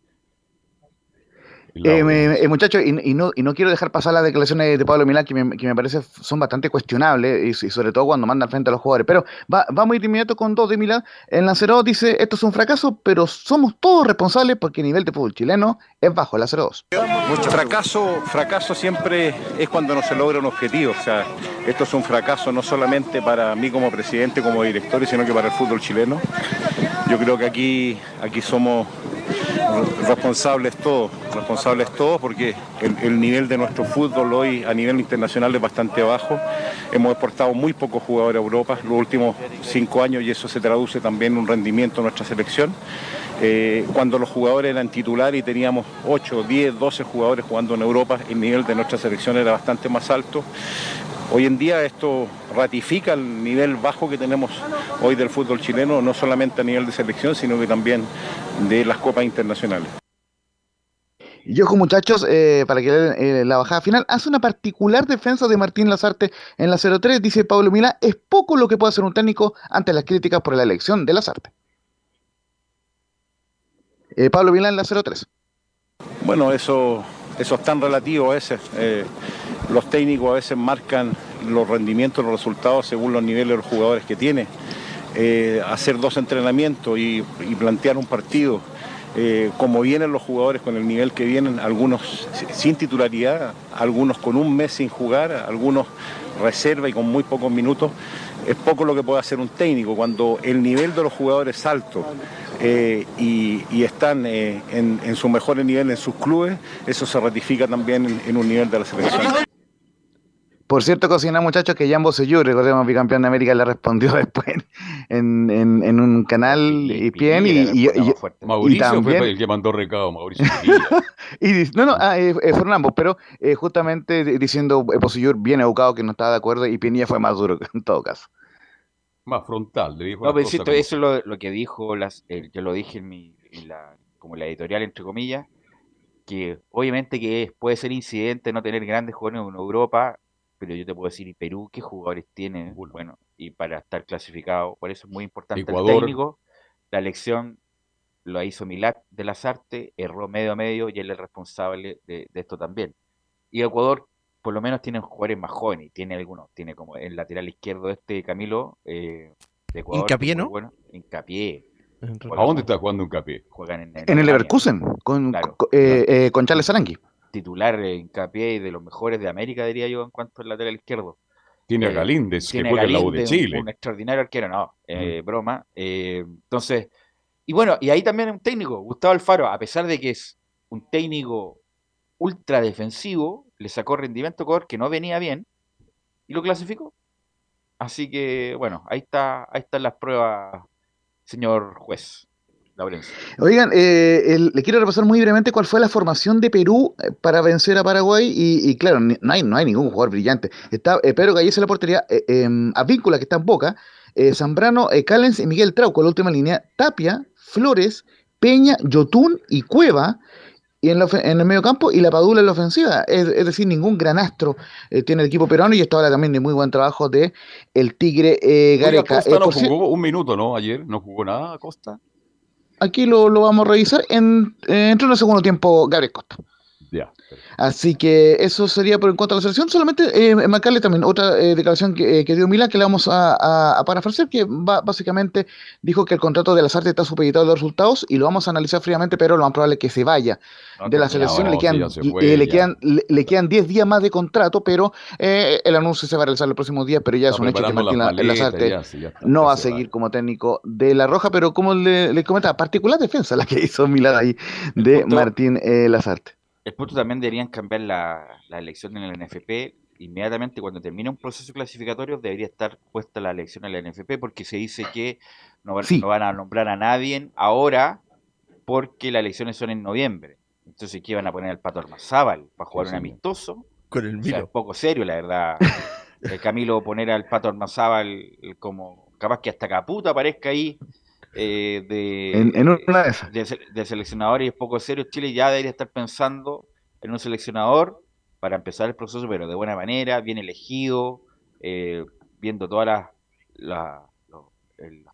Eh, eh, muchachos, y, y no, y no quiero dejar pasar las declaraciones de Pablo Milán, que me, que me parece son bastante cuestionables, y, y sobre todo cuando manda al frente a los jugadores. Pero va, vamos a ir de inmediato con dos de Milán. El Lanceró dice, esto es un fracaso, pero somos todos responsables porque el nivel de fútbol chileno es bajo el Lanceró 2. Fracaso, fracaso siempre es cuando no se logra un objetivo. O sea, esto es un fracaso no solamente para mí como presidente, como director, sino que para el fútbol chileno. Yo creo que aquí, aquí somos responsables todos, responsables todos porque el, el nivel de nuestro fútbol hoy a nivel internacional es bastante bajo. Hemos exportado muy pocos jugadores a Europa los últimos cinco años y eso se traduce también en un rendimiento de nuestra selección. Eh, cuando los jugadores eran titulares y teníamos 8, 10, 12 jugadores jugando en Europa, el nivel de nuestra selección era bastante más alto. Hoy en día esto ratifica el nivel bajo que tenemos hoy del fútbol chileno, no solamente a nivel de selección, sino que también de las copas internacionales. Y ojo muchachos, eh, para que lean, eh, la bajada final, hace una particular defensa de Martín Lazarte en la 03, dice Pablo Milán, es poco lo que puede hacer un técnico ante las críticas por la elección de Lazarte. Eh, Pablo Milán en la 03. Bueno, eso, eso es tan relativo a veces. Eh, los técnicos a veces marcan los rendimientos, los resultados según los niveles de los jugadores que tiene. Hacer dos entrenamientos y, y plantear un partido, eh, como vienen los jugadores con el nivel que vienen, algunos si- sin titularidad, algunos con un mes sin jugar, algunos reserva y con muy pocos minutos, es poco lo que puede hacer un técnico. Cuando el nivel de los jugadores es alto eh, y, y están eh, en, en su mejor nivel en sus clubes, eso se ratifica también en, en un nivel de la selección. Por cierto, cocina muchachos que Jambo Seyur, recordemos bicampeón de América, le respondió después en, en- en un canal y bien y, y- y- Mauricio también- fue el que mandó recado, Mauricio. Y dice- no, no, ah, eh, eh, fueron ambos, pero eh, justamente di- diciendo eh, bien educado que no estaba de acuerdo y Pinilla fue más duro en todo caso. Más frontal, le dijo No, pero insisto, como eso es lo, lo que dijo, las, el- yo lo dije en mi, en la, como la editorial, entre comillas, que obviamente que es- puede ser incidente no tener grandes jugadores en Europa, pero yo te puedo decir, ¿y Perú qué jugadores tiene? Bueno, y para estar clasificado, por eso es muy importante Ecuador. el técnico. La elección lo hizo Milat de las Artes, erró medio a medio y él es el responsable de, de esto también. Y Ecuador por lo menos tiene jugadores más jóvenes, tiene algunos, tiene como el lateral izquierdo este Camilo eh, de Ecuador. Muy ¿no? Bueno, Hincapié. ¿A dónde está jugando un capié? Juegan en, En el. Leverkusen, con, Claro. eh, eh, con Charles Arangui. Titular eh, Hincapié y de los mejores de América, diría yo, en cuanto al lateral izquierdo. Tiene a Eh, Galíndez, que juega en la U de Chile. Un, extraordinario arquero, no, eh, broma. eh, entonces, y bueno, y ahí también un técnico, Gustavo Alfaro, a pesar de que es un técnico ultra defensivo, le sacó rendimiento a Ecuador que no venía bien y lo clasificó. Así que, bueno, ahí está, ahí están las pruebas, señor juez. Oigan, eh, el- le quiero repasar muy brevemente cuál fue la formación de Perú eh, para vencer a Paraguay y, y claro, no hay, no hay ningún jugador brillante. Está eh, Pedro Gallés en la portería, eh, em, Advíncula que está en Boca, eh, Zambrano, eh, Callens y Miguel Trauco, la última línea, Tapia, Flores, Peña, Yotún y Cueva. y en, en, el medio campo y la Padula en la ofensiva. Es, decir, ningún gran astro eh, tiene el equipo peruano y esto habla también de muy buen trabajo de el Tigre eh, Gareca. Costa no jugó un minuto, ¿no? Ayer no jugó nada Costa. Aquí lo, lo vamos a revisar. En, entró en el segundo tiempo Gabriel Costa. Así que eso sería por en cuanto a la selección. Solamente eh, marcarle también otra eh, declaración que, eh, que, dio Milán, que le vamos a, a, parafrasear, que básicamente dijo que el contrato de las artes está supeditado a los resultados y lo vamos a analizar fríamente, pero lo más probable es que se vaya de la selección. le, quedan, le, quedan, le, quedan 10 días más de contrato, pero el anuncio se va a realizar el próximo día, pero ya es un hecho que Martín Lazarte no va a seguir como técnico de La Roja, pero como le, le comentaba, particular defensa la que hizo Milán ahí de Martín Lazarte. El punto también deberían cambiar la, elección en el NFP. Inmediatamente cuando termine un proceso clasificatorio debería estar puesta la elección en la NFP porque se dice que no van, a nombrar a nadie ahora porque las elecciones son en noviembre. Entonces, ¿qué van a poner al Pato Armazábal para jugar un amistoso? Con el o poco serio, la verdad. el Camilo poner al Pato Armazábal como capaz que hasta Caputa aparezca ahí eh, de, en, una de, seleccionadores y es poco serio, Chile ya debería estar pensando en un seleccionador para empezar el proceso, pero de buena manera, bien elegido, eh, viendo todas las, las,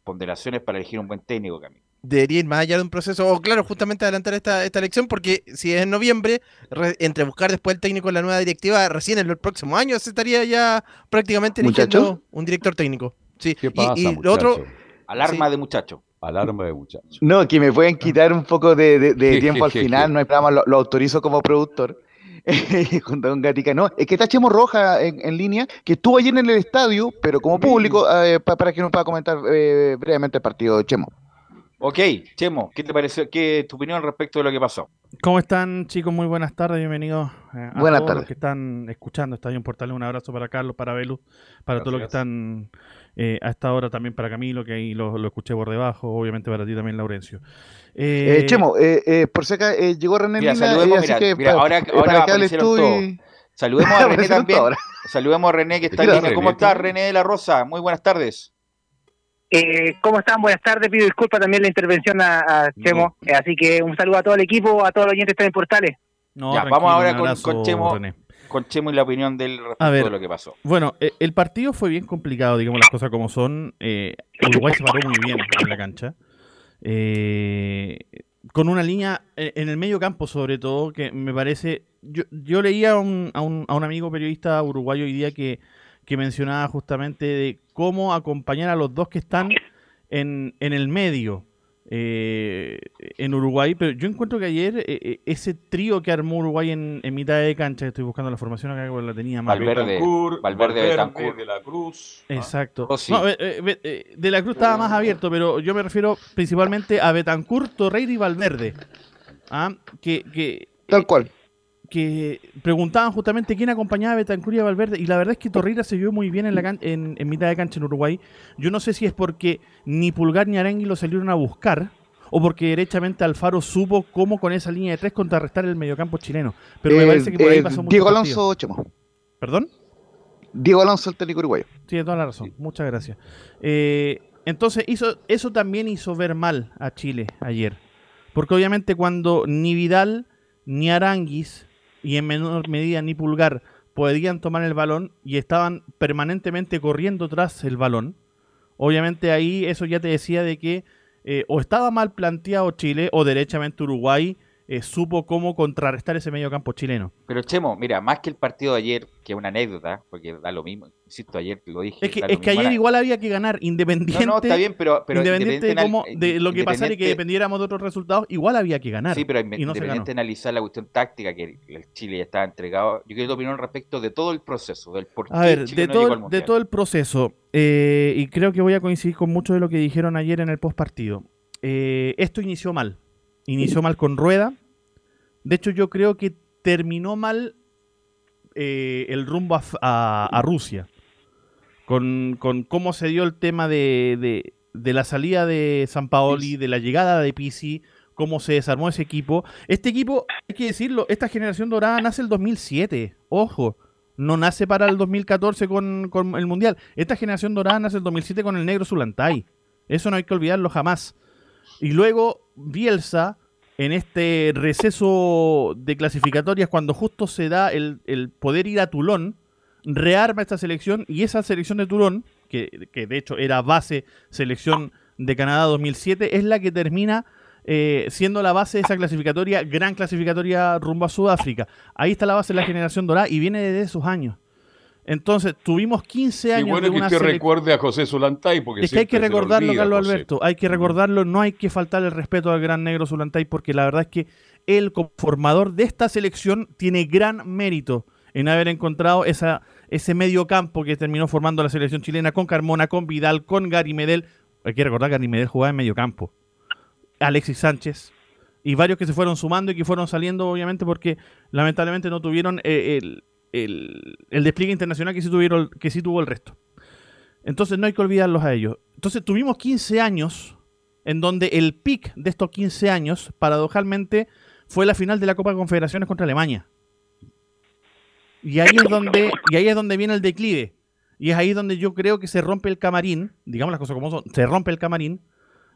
ponderaciones para elegir un buen técnico, Camilo. Debería ir más allá de un proceso, o claro, justamente adelantar esta, esta elección, porque si es en noviembre, entre buscar después el técnico en la nueva directiva, recién en el próximo año se estaría ya prácticamente eligiendo un director técnico. Sí. y, lo otro. Alarma de muchacho. Alarma de muchachos. No, que me pueden quitar un poco de, tiempo al final, no hay problema, lo, autorizo como productor. junto con Gatica, no, es que está Chemo Roja en, línea, que estuvo ayer en el estadio, pero como público, eh, para que nos pueda comentar eh, brevemente el partido, Chemo. Ok, Chemo, ¿qué te pareció? ¿Qué tu opinión respecto de lo que pasó? ¿Cómo están, chicos? Muy buenas tardes, bienvenidos eh, a buenas todos tardes. los que están escuchando Estadio en Portal. Un abrazo para Carlos, para Belu, para todos los que están eh, a esta hora también para Camilo, que ahí lo, escuché por debajo, obviamente para ti también, Laurencio. Eh, eh Chemo, eh, por si acá llegó René mira, saludemos, mira, que mira, ahora, ahora para que Saludemos a René también. Saludemos a René que está aquí. ¿Cómo estás, René de la Rosa? Muy buenas tardes. Eh, ¿Cómo están? Buenas tardes. Pido disculpas también la intervención a, Chemo. así que un saludo a todo el equipo, a todos los oyentes de Portales. No, ya, vamos ahora con, con Chemo. René con Chemo y la opinión del respecto de lo que pasó. Bueno, eh, el partido fue bien complicado, digamos las cosas como son. Eh, Uruguay se paró muy bien en la cancha. Eh, con una línea en el medio campo, sobre todo, que me parece. Yo, yo leía a un, a, un, a un amigo periodista uruguayo hoy día que, que mencionaba justamente de cómo acompañar a los dos que están en, en el medio eh, en Uruguay, pero yo encuentro que ayer eh, eh, ese trío que armó Uruguay en, mitad de cancha, estoy buscando la formación acá, la tenía más. Valverde, Valverde, de la Cruz. Exacto. Oh, de la Cruz estaba más abierto, pero yo me refiero principalmente a Betancourt, Torreira y Valverde. ¿ah? Que, que, Tal cual que preguntaban justamente quién acompañaba a Betancourt y a Valverde, y la verdad es que Torreira se vio muy bien en, la en, mitad de cancha en Uruguay. Yo no sé si es porque ni Pulgar ni Arengui lo salieron a buscar, o porque derechamente Alfaro supo cómo con esa línea de tres contrarrestar el mediocampo chileno. Pero me parece que por ahí pasó mucho Diego Alonso Chemo. ¿Perdón? Diego Alonso, el técnico uruguayo. Tiene toda la razón. Muchas gracias. Eh, entonces, hizo, eso también hizo ver mal a Chile ayer. Porque obviamente cuando ni Vidal ni Aranguis y en menor medida ni Pulgar podían tomar el balón y estaban permanentemente corriendo tras el balón. Obviamente ahí eso ya te decía de que eh, o estaba mal planteado Chile o derechamente Uruguay eh, supo cómo contrarrestar ese medio campo chileno. Pero Chemo, mira, más que el partido de ayer, que es una anécdota, porque da lo mismo, insisto, ayer lo dije. Es que, es que ayer igual había que ganar, independiente, no, está bien, pero, independiente, de, lo que pasara y que dependiéramos de otros resultados, igual había que ganar. Sí, pero independiente de analizar la cuestión táctica, que el Chile ya estaba entregado, yo quiero tu opinión respecto de todo el proceso, del por qué A ver, de, todo, de todo el proceso, eh, y creo que voy a coincidir con mucho de lo que dijeron ayer en el post partido. Eh, esto inició mal. Inició mal con Rueda, de hecho, yo creo que terminó mal eh, el rumbo a, Rusia. Con, cómo se dio el tema de, la salida de San Paoli, de la llegada de Pisi, cómo se desarmó ese equipo. Este equipo, hay que decirlo, esta generación dorada nace el 2007. Ojo, no nace para el 2014 con, con el Mundial. Esta generación dorada nace el 2007 con el negro Zulantay. Eso no hay que olvidarlo jamás. Y luego Bielsa en este receso de clasificatorias cuando justo se da el, el poder ir a Tulón, rearma esta selección y esa selección de Tulón, que, de hecho era base selección de Canadá 2007, es la que termina eh, siendo la base de esa clasificatoria, gran clasificatoria rumbo a Sudáfrica. Ahí está la base de la generación dorada y viene desde esos años. Entonces, tuvimos 15 años Y bueno de que una usted selec- recuerde a José Zulantay, porque es que hay que recordarlo, olvida, Carlos José. Alberto. Hay que recordarlo. No hay que faltar el respeto al gran negro Zulantay, porque la verdad es que él, como formador de esta selección, tiene gran mérito en haber encontrado esa, ese medio campo que terminó formando la selección chilena con Carmona, con Vidal, con Gary Medel. Hay que recordar que Gary Medel jugaba en medio campo. Alexis Sánchez. Y varios que se fueron sumando y que fueron saliendo, obviamente, porque lamentablemente no tuvieron eh, el, el- despliegue internacional que sí, tuvieron, que sí tuvo el resto. Entonces no hay que olvidarlos a ellos. Entonces tuvimos 15 años en donde el pic de estos 15 años, paradojalmente, fue la final de la Copa de Confederaciones contra Alemania. Y ahí es donde, y ahí es donde viene el declive. Y es ahí donde yo creo que se rompe el camarín, digamos las cosas como son, se rompe el camarín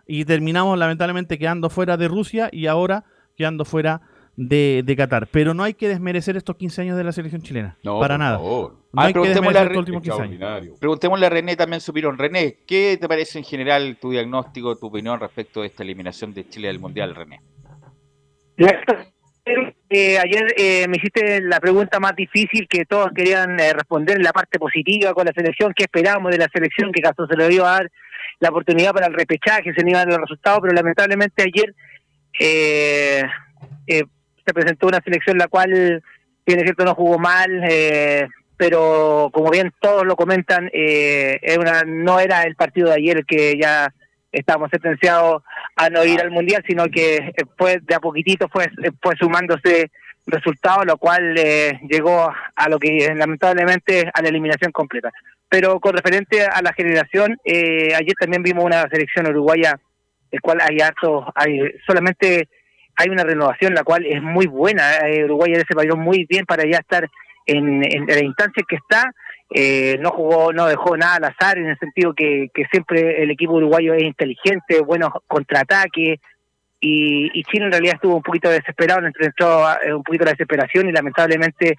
y terminamos lamentablemente quedando fuera de Rusia y ahora quedando fuera de, de Qatar. Pero no hay que desmerecer estos 15 años de la selección chilena. No, para por nada. favor. No Ah, hay que preguntémosle a desmerecer Re- estos últimos 15 años. Preguntémosle a René también su opinión. René, ¿qué te parece en general tu diagnóstico, tu opinión respecto de esta eliminación de Chile del Mundial, René? Eh, ayer eh, me hiciste la pregunta más difícil que todos querían eh, responder en la parte positiva con la selección, qué esperábamos de la selección, que caso se le iba a dar la oportunidad para el repechaje, se le iban a dar los resultados, pero lamentablemente ayer eh, eh, se presentó una selección la cual, bien cierto, no jugó mal, eh, pero como bien todos lo comentan, eh, es una, no era el partido de ayer que ya estábamos sentenciados a no ir al mundial, sino que eh, fue de a poquitito fue, fue sumándose resultados, lo cual eh, llegó a lo que eh, lamentablemente a la eliminación completa. Pero con referente a la generación, eh, ayer también vimos una selección uruguaya, el cual hay harto, hay solamente hay una renovación la cual es muy buena. Eh, Uruguay se paró muy bien para ya estar en, en la instancia que está. Eh, no jugó, no dejó nada al azar en el sentido que, que siempre el equipo uruguayo es inteligente, buenos contraataques y, y Chile en realidad estuvo un poquito desesperado, entró, entró eh, un poquito la desesperación y lamentablemente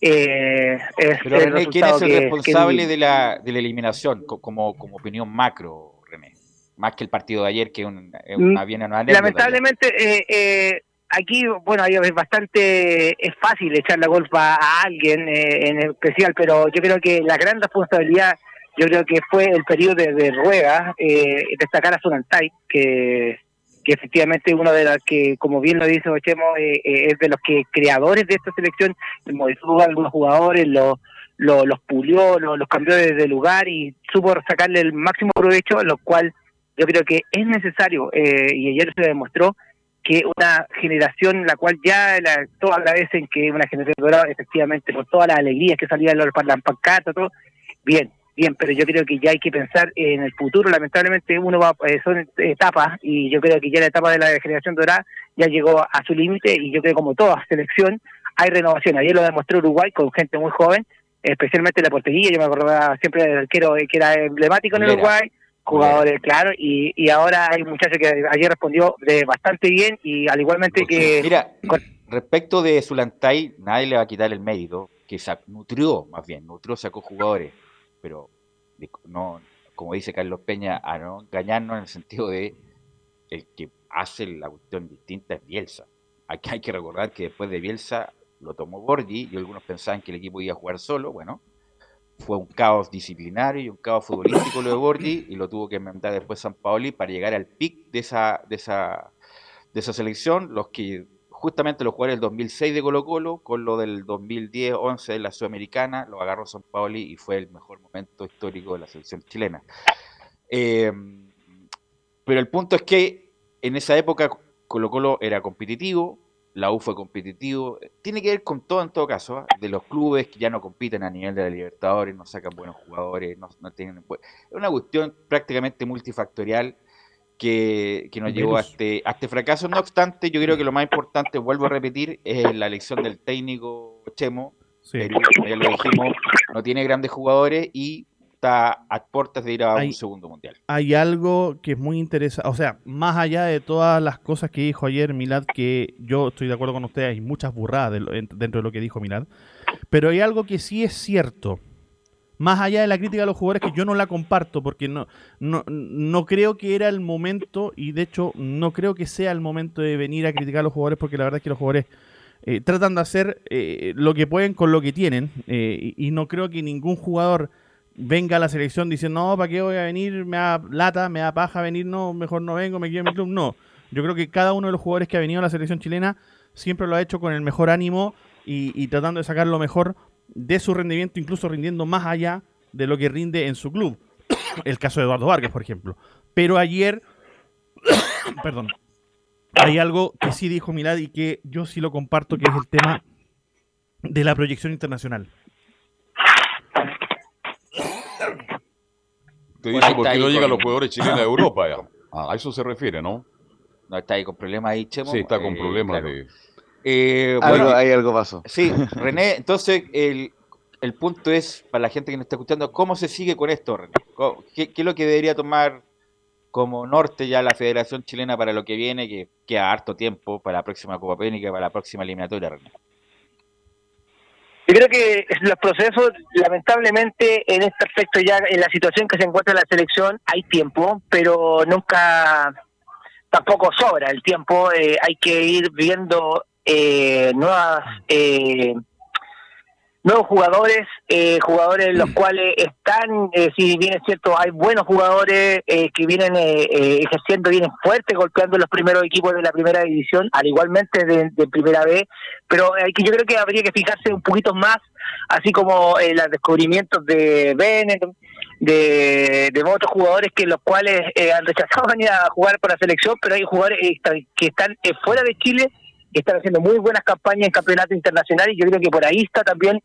eh, es Pero el ¿quién es el que- responsable de la, de la eliminación co- como, como opinión macro? Más que el partido de ayer, que un- es una, bien una. Mm, Lamentablemente, eh, eh, aquí, bueno, es bastante, es fácil echar la culpa a alguien eh, en especial, pero yo creo que la gran responsabilidad, yo creo que fue el periodo de, de Rueda, eh, destacar a Sunantay, que, que efectivamente uno de los que, como bien lo dice Ochemo, eh, eh, es de los que creadores de esta selección, modificó a algunos jugadores, los lo, los pulió, lo- los cambió de lugar y supo sacarle el máximo provecho, lo cual yo creo que es necesario, eh, y ayer se demostró que una generación la cual ya la, todos agradecen que una generación dorada, efectivamente, por todas las alegrías que salían los para las pancartas, todo, bien, bien, pero yo creo que ya hay que pensar en el futuro, lamentablemente uno va, eh, son etapas, y yo creo que ya la etapa de la generación dorada ya llegó a su límite, y yo creo que como toda selección, hay renovación, ayer lo demostró Uruguay con gente muy joven, especialmente la portería, yo me acordaba siempre del arquero eh, que era emblemático en Mulera. Uruguay, jugadores, claro, y, y ahora hay un muchacho que ayer respondió de bastante bien y al igualmente que... Mira, respecto de Zulantay, nadie le va a quitar el mérito, que sa- nutrió, más bien, nutrió, sacó jugadores, pero no, como dice Carlos Peña, a no engañarnos en el sentido de el que hace la cuestión distinta es Bielsa. Aquí hay que recordar que después de Bielsa lo tomó Borgi y algunos pensaban que el equipo iba a jugar solo, bueno, fue un caos disciplinario y un caos futbolístico lo de Borgi y lo tuvo que inventar después San Paoli para llegar al pic de esa, de esa, de esa selección, los que justamente los jugadores del 2006 de Colo Colo, con lo del 2010-11 de la Sudamericana, lo agarró San Paoli y fue el mejor momento histórico de la selección chilena. Eh, pero el punto es que en esa época Colo Colo era competitivo, la U fue competitivo, tiene que ver con todo en todo caso, ¿ah? de los clubes que ya no compiten a nivel de la Libertadores, no sacan buenos jugadores, no, no tienen... Es una cuestión prácticamente multifactorial que, que nos llevó a este, a este fracaso. No obstante, yo creo que lo más importante, vuelvo a repetir, es la elección del técnico Chemo. Sí. Perú, como ya lo dijimos, no tiene grandes jugadores y está a puertas de ir a Hay- un segundo mundial. hay algo que es muy interesante, o sea, más allá de todas las cosas que dijo ayer Milad, que yo estoy de acuerdo con ustedes, hay muchas burradas de lo- en- dentro de lo que dijo Milad, pero hay algo que sí es cierto, más allá de la crítica a los jugadores, que yo no la comparto, porque no, no, no creo que era el momento, y de hecho no creo que sea el momento de venir a criticar a los jugadores, porque la verdad es que los jugadores eh, tratan de hacer eh, lo que pueden con lo que tienen, eh, y, y no creo que ningún jugador venga a la selección diciendo, no, ¿para qué voy a venir? Me da lata, me da paja venir, no, mejor no vengo, me quedo en mi club. No, yo creo que cada uno de los jugadores que ha venido a la selección chilena siempre lo ha hecho con el mejor ánimo y, y tratando de sacar lo mejor de su rendimiento, incluso rindiendo más allá de lo que rinde en su club. el caso de Eduardo Vargas, por ejemplo. Pero ayer, perdón, hay algo que sí dijo Milad y que yo sí lo comparto, que es el tema de la proyección internacional. Te Bueno, dice por qué no llegan con- los jugadores chilenos a Europa. ya. A eso se refiere, ¿no? No está ahí con problemas ahí, Chemo. Sí, está con Eh, problemas claro. de... Eh, Algo, bueno, ahí algo pasó. Sí, René, entonces el, el punto es, para la gente que nos está escuchando, ¿cómo se sigue con esto, René? ¿Cómo- ¿Qué, qué es lo que debería tomar como norte ya la Federación Chilena para lo que viene, que queda harto tiempo para la próxima Copa Pénica, para la próxima eliminatoria, René? Yo creo que los procesos, lamentablemente, en este aspecto ya, en la situación que se encuentra la selección, hay tiempo, pero nunca, tampoco sobra el tiempo. eh, hay que ir viendo eh, nuevas, eh, nuevos jugadores, eh, jugadores los cuales están, eh, si bien es cierto, hay buenos jugadores eh, que vienen eh, eh, ejerciendo, vienen fuertes, golpeando los primeros equipos de la primera división, al igualmente de, de primera B, pero hay que yo creo que habría que fijarse un poquito más, así como eh, los descubrimientos de Bennett, de, de otros jugadores que los cuales eh, han rechazado venir a jugar por la selección, pero hay jugadores eh, que están eh, fuera de Chile, que están haciendo muy buenas campañas en campeonatos internacionales, y yo creo que por ahí está también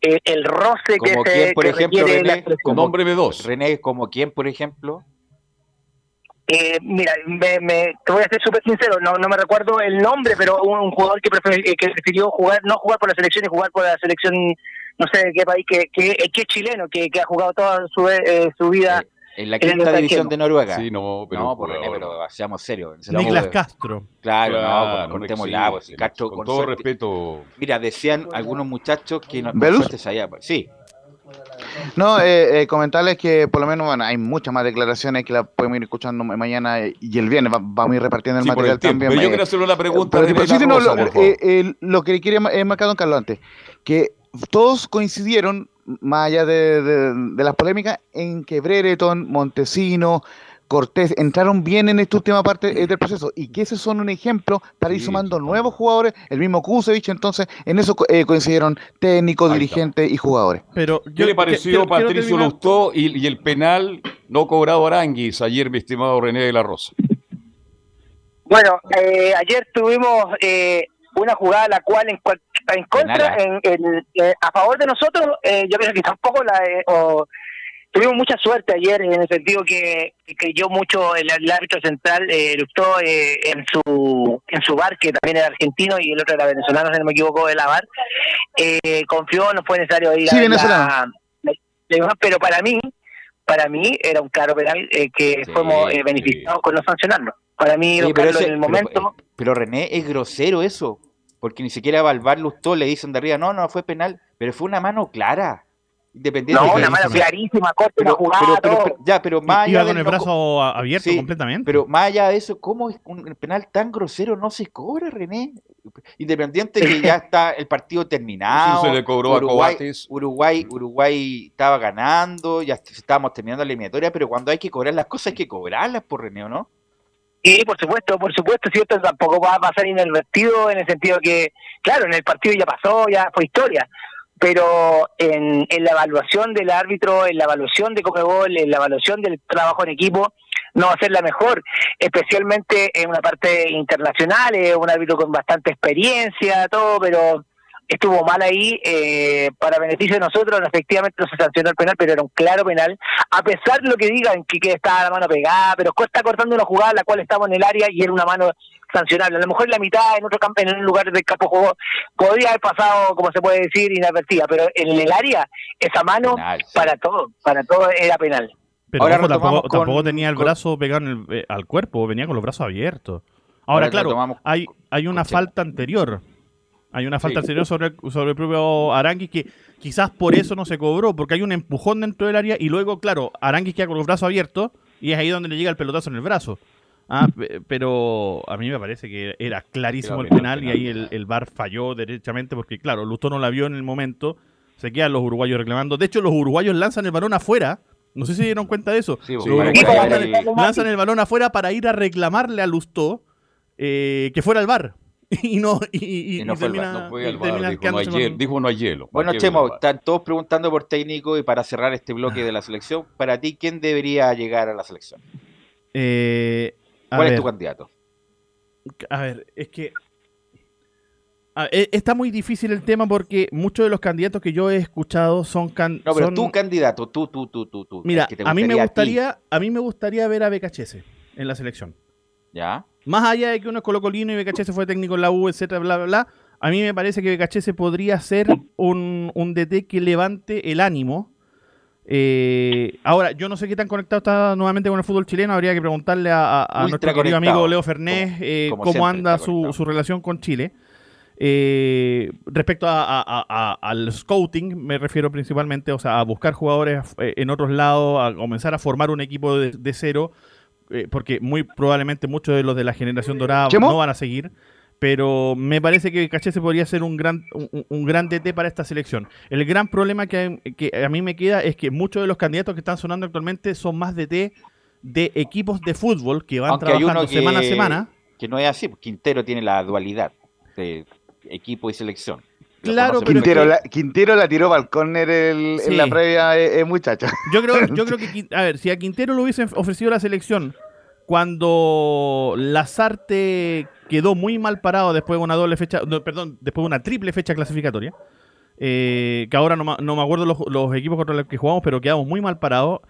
eh, el roce que Como se quién, por que ejemplo, requiere la René. Nómbreme dos. René, como quién, por ejemplo. Eh, mira, me, me- te voy a ser súper sincero, no, no me recuerdo el nombre, pero un, un jugador que, prefer- eh, que prefirió jugar, no jugar por la selección y jugar por la selección, no sé de qué país, que, que, eh, que es chileno, que, que ha jugado toda su, eh, su vida. En la quinta división de Noruega. Sí, no, pero... no, por René, pero seamos serios. Niklas Castro. Claro, Claro, no, no cortémosla, pues, Castro, con con todo suerte- respeto. Mira, decían algunos muchachos que no, haya- Sí, No, eh, eh, comentarles que por lo menos bueno, hay muchas más declaraciones que las podemos ir escuchando ma- mañana y el viernes. va- Vamos a ir repartiendo el Sí, material el tiempo. también. Pero yo eh, quiero hacerle una pregunta pero- sí, La no, lo, eh, lo que quería ma- eh, marcar don Carlos antes, que todos coincidieron, más allá de, de- de las polémicas, en que Brereton, Montesino, Cortés entraron bien en esta última parte eh, del proceso y que esos son un ejemplo para ir Sí, sumando nuevos jugadores, el mismo Kusevich, entonces en eso eh, coincidieron técnicos, dirigentes y jugadores. Pero ¿Qué yo le pareció Patricio Lustó y, y el penal no cobrado a Aranguis ayer, mi estimado René de la Rosa? Bueno, eh, ayer tuvimos eh, una jugada la cual en, cual- en contra, en, en- eh, a favor de nosotros, eh, yo creo que tampoco la... eh, o- Tuvimos mucha suerte ayer en el sentido que creyó mucho el, el árbitro central, eh, Lustó, eh, en su en su bar, que también era argentino y el otro era venezolano, si no me equivoco, de la bar. Eh, confió, no fue necesario ir Sí, a venezolano. la- la- pero para mí, para mí era un claro penal eh, que Sí, fuimos eh, sí. beneficiados con no sancionarlo. Para mí, Sí, Carlos, ese- en el momento... Pero, René es grosero eso, porque ni siquiera Valvar Lustó le dicen de arriba, no, no fue penal, pero fue una mano clara. Independiente No, de una que- mano clarísima, corta, pero, pero- pero- pero- ya, pero más Iba allá con el brazo a- abierto Sí, completamente. Pero más allá de eso, ¿cómo es un penal tan grosero no se cobra, René? Independiente que ya está el partido terminado. Sí, se le cobró a Uruguay, Coates. Uruguay, Uruguay estaba ganando, ya est- estábamos terminando la eliminatoria, pero cuando hay que cobrar las cosas hay que cobrarlas por René, ¿o no? Sí, por supuesto, por supuesto, si esto tampoco va a pasar inadvertido en el sentido que, claro, en el partido ya pasó, ya fue historia, pero en, en la evaluación del árbitro, en la evaluación de Comebol, en la evaluación del trabajo en equipo, no va a ser la mejor, especialmente en una parte internacional, es un árbitro con bastante experiencia, todo, pero estuvo mal ahí eh, para beneficio de nosotros, efectivamente no se sancionó el penal, pero era un claro penal, a pesar de lo que digan que, que estaba la mano pegada, pero está cortando una jugada la cual estamos en el área y era una mano sancionable. A lo mejor en la mitad, en otro campo, en un lugar del campo juego, podría haber pasado, como se puede decir, inadvertida, pero en el área, esa mano, Penal, sí. para todo, para todo era penal. Pero Ahora ojo, tampoco, con- tampoco tenía el con- brazo pegado en el- eh, al cuerpo, venía con los brazos abiertos. Ahora, Ahora claro, hay, hay una falta anterior. Hay una falta Sí. anterior sobre, el- sobre el propio Aranguis que quizás por eso no se cobró, porque hay un empujón dentro del área y luego, claro, Aranguis queda con los brazos abiertos y es ahí donde le llega el pelotazo en el brazo. Ah, pe- pero a mí me parece que era clarísimo Era el penal, penal, y ahí el, el VAR falló derechamente porque, claro, Lustó no la vio en el momento, se quedan los uruguayos reclamando. De hecho, los uruguayos lanzan el balón afuera. No sé si se dieron cuenta de eso. Sí, Los uruguayos lanzan, el- lanzan el balón afuera para ir a reclamarle a Lustó eh, que fuera el VAR. Y no, y, y- Y no y fue el No fue el termina dijo no, hay hielo, con- dijo no hay hielo. Bueno, ¿Para qué Chemo, están todos preguntando por técnico y para cerrar este bloque de la selección, para ti, ¿quién debería llegar a la selección? Eh, a ¿Cuál es tu candidato? A ver, es que. a- e- está muy difícil el tema porque muchos de los candidatos que yo he escuchado son. can- No, pero son- tu candidato, tú, tú, tú, tú, tú. Mira, el que te a mí me gustaría, a mí me gustaría ver a BKHS en la selección. ¿Ya? Más allá de que uno es colocolino y BKHS fue técnico en la U, etcétera, bla, bla, bla. A mí me parece que BKHS podría ser un, un DT que levante el ánimo. Eh, ahora, yo no sé qué tan conectado está nuevamente con el fútbol chileno. Habría que preguntarle a, nuestro querido amigo Leo Fernés eh, cómo siempre anda su, su relación con Chile. Eh, respecto a- al scouting, me refiero principalmente, o sea, a buscar jugadores eh, en otros lados, a comenzar a formar un equipo de, de cero, eh, porque muy probablemente muchos de los de la generación dorada ¿Chemo? no van a seguir. Pero me parece que Cachese podría ser un gran, un, un gran DT para esta selección. El gran problema que, que a mí me queda es que muchos de los candidatos que están sonando actualmente son más DT de equipos de fútbol que van Aunque hay trabajando uno que, semana a semana. que no es así, Quintero tiene la dualidad de equipo y selección. Lo Claro, es Quintero, que- la, Quintero la tiró para el córner el- Sí. en la previa, eh, eh, muchacho. Yo creo, yo creo que, a ver, si a Quintero le hubiesen ofrecido la selección cuando Lazarte quedó muy mal parado después de una doble fecha, no, perdón, después de una triple fecha clasificatoria, eh, que ahora no, me acuerdo los, los equipos contra los que jugamos, pero quedamos muy mal parados.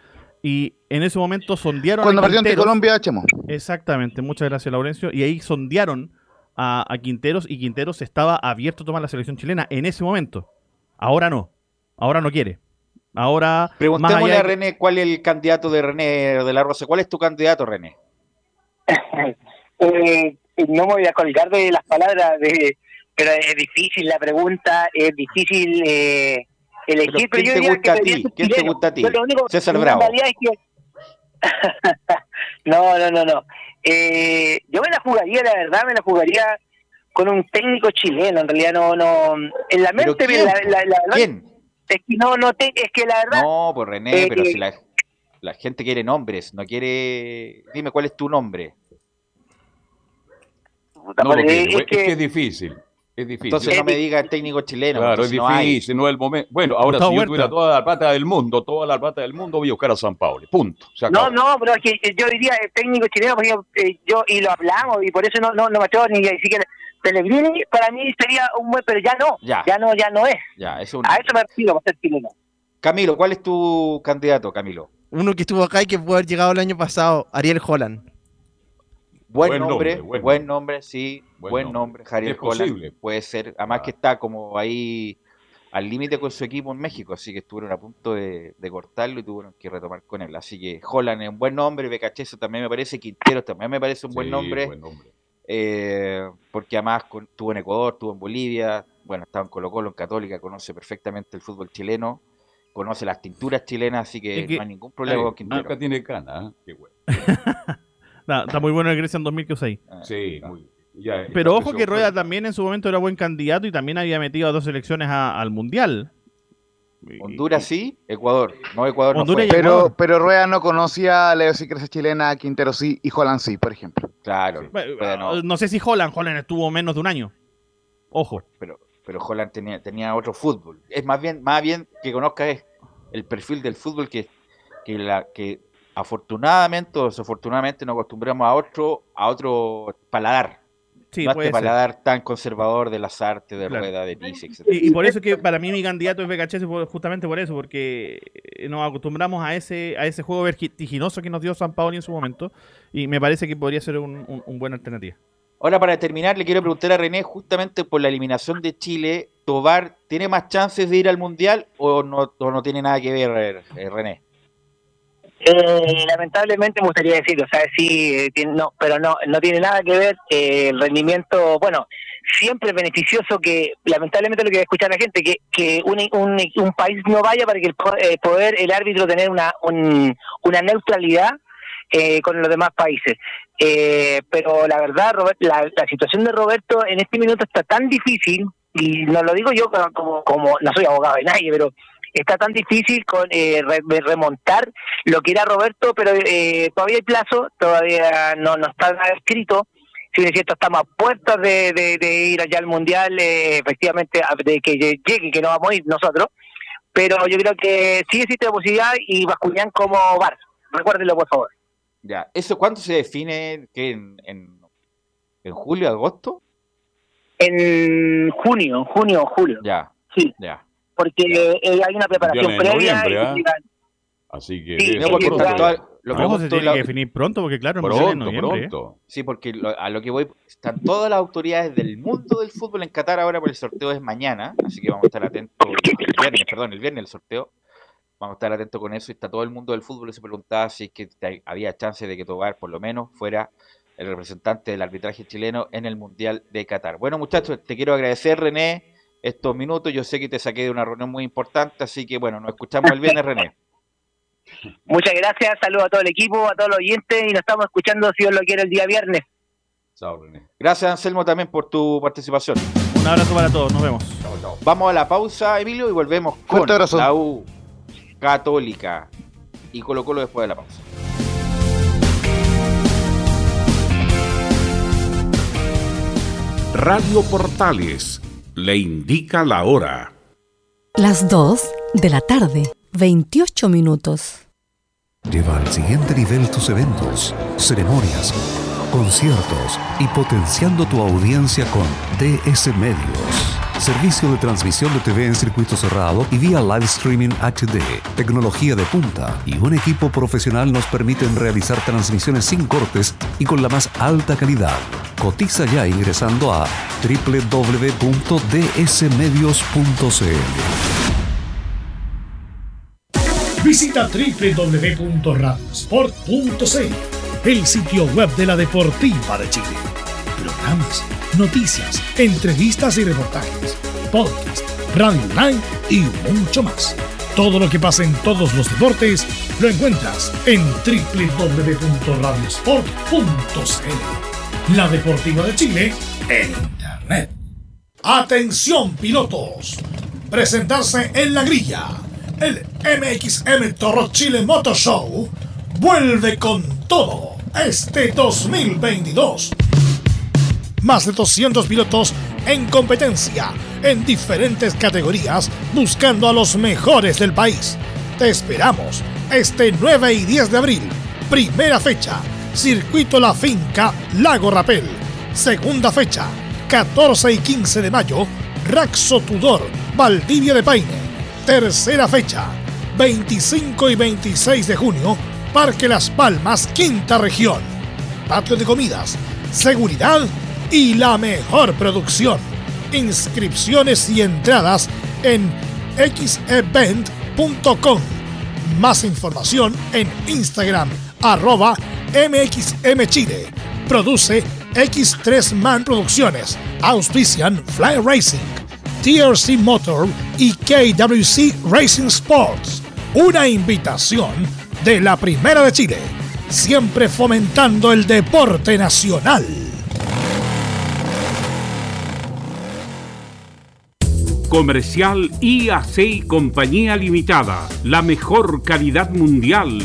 Y en ese momento sondearon Cuando a perdió ante Quinteros. Colombia, Chemo. Exactamente, muchas gracias Laurencio. Y ahí sondearon a, a Quinteros y Quinteros estaba abierto a tomar la selección chilena en ese momento. Ahora no, ahora no quiere. Ahora, Preguntémosle allá a René cuál es el candidato de René de la Rosa. ¿Cuál es tu candidato, René? Eh, no me voy a colgar de las palabras, de, pero es difícil la pregunta, es difícil eh, elegir. Pero, ¿quién yo te gusta a ti? ¿Quién te gusta a ti? Yo lo único- César Bravo. realidad es que- no, no, no, no. Eh, yo me la jugaría, la verdad, me la jugaría con un técnico chileno. En realidad, no, no. En la ¿Pero mente, quién? la, la- la- la- ¿Quién? es que no, no te, es que la verdad. No, pues René, Eh, pero eh, si la, la gente quiere nombres, no quiere... Dime cuál es tu nombre. No lo quiero, es que- es difícil. Es difícil. Entonces no me diga el técnico chileno. Claro, es hay. difícil, no es el momento. Bueno, ahora Gustavo si yo Huerta. tuviera toda la plata del mundo, toda la plata del mundo, voy a buscar a San Pablo. Punto. Se No, no, pero es que yo diría el técnico chileno, porque yo, eh, yo- y lo hablamos, y por eso no, no, no me atrevo ni a decir que Pellegrini para mí sería un buen, pero ya no, Ya. ya, no, ya no es. Ya, eso es un- A eso me refiero, para ser chileno. Camilo, ¿cuál es tu candidato, Camilo? Uno que estuvo acá y que pudo haber llegado el año pasado, Ariel Holland. Buen, Buen nombre, nombre, buen, buen nombre, sí, Buen buen, nombre. nombre, Javier Holland, puede ser, además que está como ahí al límite con su equipo en México, así que estuvieron a punto de, de cortarlo y tuvieron que retomar con él, así que Holland es un buen nombre, Becacheso también me parece, Quintero también me parece un buen nombre, buen nombre. eh, porque además con- estuvo en Ecuador, estuvo en Bolivia, bueno, estaba en Colo Colo, en Católica, conoce perfectamente el fútbol chileno, conoce las tinturas chilenas, así que, no hay ningún problema con Quintero. Nunca tiene cana, ¿eh? Qué bueno. Está, está muy bueno el Grecia en 2006. Sí, muy ya, Pero ojo que Rueda también en su momento era buen candidato y también había metido a dos selecciones a- al Mundial. Honduras sí, Ecuador, no Ecuador Honduras no fue. Pero, pero Rueda no conocía a la idiosincrasia chilena, Quintero sí y Holland sí, por ejemplo. Claro, no. no sé si Holland, Holland estuvo menos de un año. Ojo. pero, pero Holland tenía, tenía otro fútbol. Es más bien, más bien que conozca es el perfil del fútbol que, que la que afortunadamente o desafortunadamente nos acostumbramos a otro, a otro paladar. Sí, no a este ser. paladar tan conservador de las artes, de Claro. rueda, de Pizzi, etc. Y, y por eso es que para mí mi candidato es por- justamente por eso, porque eh, nos acostumbramos a ese a ese juego vertiginoso que nos dio San Paolo en su momento y me parece que podría ser un, un, un buena alternativa. Ahora, para terminar, le quiero preguntar a René, justamente por la eliminación de Chile, ¿Tobar tiene más chances de ir al Mundial o no, o no tiene nada que ver, eh, René? Eh, lamentablemente me gustaría decir, o sí, eh, tiene- no, pero no, no tiene nada que ver eh, el rendimiento, bueno, siempre es beneficioso que, lamentablemente lo que escuchar la gente, que, que un, un, un país no vaya para que el eh, poder, el árbitro tener una, un- una neutralidad eh, con los demás países. Pero la verdad, Robert, la, la situación de Roberto en este minuto está tan difícil, y no lo digo yo como, como no soy abogado de nadie, pero está tan difícil con eh, remontar lo que era Roberto, pero eh, todavía hay plazo, todavía no, no está nada escrito. Si bien es cierto, estamos a puertas de, de- de ir allá al Mundial, eh, efectivamente, de que llegue, que no vamos a ir nosotros, pero yo creo que sí existe la posibilidad y Bascuñán como VAR. Recuérdenlo, por favor. Ya, ¿eso cuándo se define? ¿Qué, en, en, en julio, agosto? En junio, junio julio. Ya, Sí, ya. Porque eh, hay una preparación previa. y ¿ah? Así que... Sí, no, pronto. está- Toda- lo Ojo, se tiene la- que definir pronto porque claro, es en Pronto, noviembre. ¿eh? pronto. Sí, porque lo- a lo que voy, están todas las autoridades del mundo del fútbol en Qatar ahora, por el sorteo es mañana, así que vamos a estar atentos, el viernes, perdón, el viernes el sorteo, vamos a estar atentos con eso, y está todo el mundo del fútbol y se preguntaba si es que había chance de que Tobar por lo menos fuera el representante del arbitraje chileno en el Mundial de Qatar. Bueno muchachos, te quiero agradecer René estos minutos, yo sé que te saqué de una reunión muy importante, así que bueno, nos escuchamos el viernes René. Muchas gracias, saludos a todo el equipo, a todos los oyentes y nos estamos escuchando, si Dios lo quiere, el día viernes. Chao, René. Gracias Anselmo también por tu participación. Un abrazo para todos, nos vemos. Vamos a la pausa, Emilio, y volvemos con la U Católica y Colo Colo después de la pausa. Radio Portales le indica la hora. Las 2 de la tarde, 28 minutos. Lleva al siguiente nivel tus eventos, ceremonias, conciertos y potenciando tu audiencia con DS Medios. Servicio de transmisión de TV en circuito cerrado y vía live streaming HD. Tecnología de punta y un equipo profesional nos permiten realizar transmisiones sin cortes y con la más alta calidad. Cotiza ya ingresando a www.dsmedios.cl. Visita www.radiosport.cl, el sitio web de la Deportiva de Chile. Programas, noticias, entrevistas y reportajes, podcast, radio online y mucho más. Todo lo que pasa en todos los deportes lo encuentras en www.radiosport.cl. La Deportiva de Chile en Internet. Atención pilotos. Presentarse en la grilla. El MXM Toro Chile Motor Show vuelve con todo este 2022. Más de 200 pilotos en competencia en diferentes categorías buscando a los mejores del país. Te esperamos este 9 y 10 de abril. Primera fecha, Circuito La Finca, Lago Rapel. Segunda fecha, 14 y 15 de mayo, Raxo Tudor, Valdivia de Paine. Tercera fecha, 25 y 26 de junio, Parque Las Palmas, Quinta Región. Patio de comidas, seguridad y la mejor producción. Inscripciones y entradas en xevent.com. Más información en Instagram, arroba mxmchile. Produce X3 Man Producciones. Auspician Fly Racing, TRC Motor y KWC Racing Sports. Una invitación de la Primera de Chile. Siempre fomentando el deporte nacional. Comercial IAC y Compañía Limitada. La mejor calidad mundial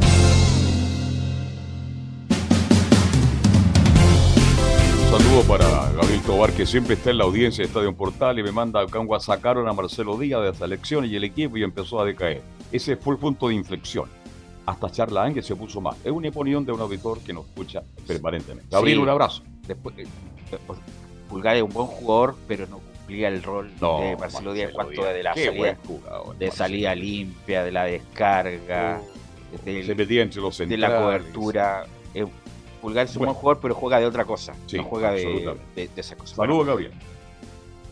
Saludo para Gabriel Tobar, que siempre está en la audiencia de Estadio Portal y me manda acá un sacaron a Marcelo Díaz de la selección y el equipo y empezó a decaer. Ese fue el punto de inflexión. Hasta Charla Ángel se puso mal. Es una opinión de un auditor que nos escucha permanentemente. Gabriel, Sí. un abrazo. Después, eh, después, Pulgar es un buen jugador, pero no cumplía el rol No, de Marcelo Díaz en cuanto de la salida, jugador, de salida limpia, de la descarga, del- Se metía entre los de la cobertura. Pulgar es un Bueno. buen jugador, pero juega de otra cosa. Sí, no juega de, de, de esa cosa. Saludos, Gabriel.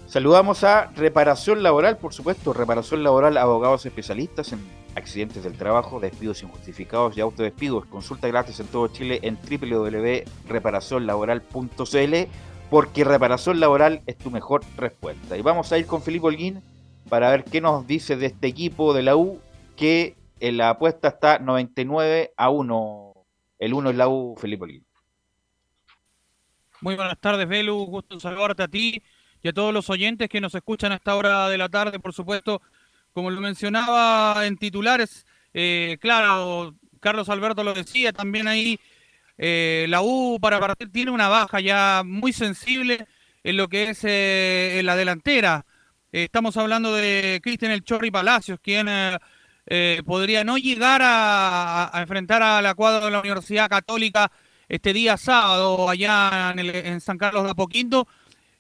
Saludamos a Reparación Laboral, por supuesto, Reparación Laboral, abogados especialistas en accidentes del trabajo, despidos injustificados y autodespidos. Consulta gratis en todo Chile en www.reparacionlaboral.cl porque reparación laboral es tu mejor respuesta. Y vamos a ir con Felipe Holguín para ver qué nos dice de este equipo de la U que en la apuesta está 99 a 1. El 1 es la U, Felipe Holguín. Muy buenas tardes, Belu. Gusto en saludarte a ti y a todos los oyentes que nos escuchan a esta hora de la tarde, por supuesto. Como lo mencionaba en titulares, eh, claro, Carlos Alberto lo decía, también ahí eh, la U para partir tiene una baja ya muy sensible en lo que es eh, en la delantera. Eh, estamos hablando de Cristian El Chorri Palacios, quien eh, podría no llegar a, a enfrentar a la cuadra de la Universidad Católica este día sábado allá en, el- en San Carlos de Apoquindo.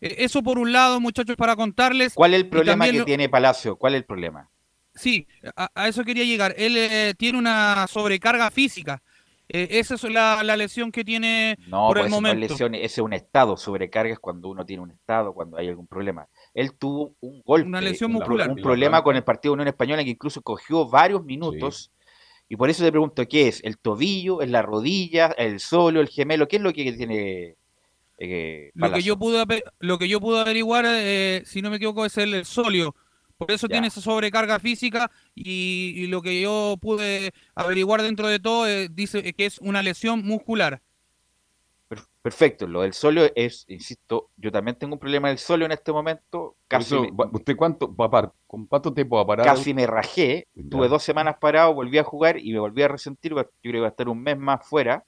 Eh, eso por un lado, muchachos, para contarles. ¿Cuál es el problema que lo- tiene Palacio? ¿Cuál es el problema? Sí, a, a eso quería llegar. Él eh, tiene una sobrecarga física. Eh, esa es la, la lesión que tiene No, por pues el eso no es momento. lesión, ese es un estado. Sobrecarga es cuando uno tiene un estado, cuando hay algún problema. Él tuvo un golpe, Una lesión un, muscular. un problema con el partido de Unión Española que incluso cogió varios minutos. Y por eso te pregunto, ¿qué es? ¿El tobillo? ¿Es la rodilla? ¿El solo? ¿El gemelo? ¿Qué es lo que tiene eh, Lo que yo pude ape- lo que yo pude averiguar, eh, si no me equivoco, es el, el solio. Por eso Ya. tiene esa sobrecarga física y, y lo que yo pude averiguar dentro de todo eh, dice que es una lesión muscular. Per- Perfecto, lo del solio es, insisto, yo también tengo un problema del solio en este momento. Casi, Eso, me, ¿Usted cuánto va a parar? ¿Con cuánto tiempo va a parar? casi me rajé. Tuve dos semanas parado, volví a jugar y me volví a resentir. Yo creo que va a estar un mes más fuera.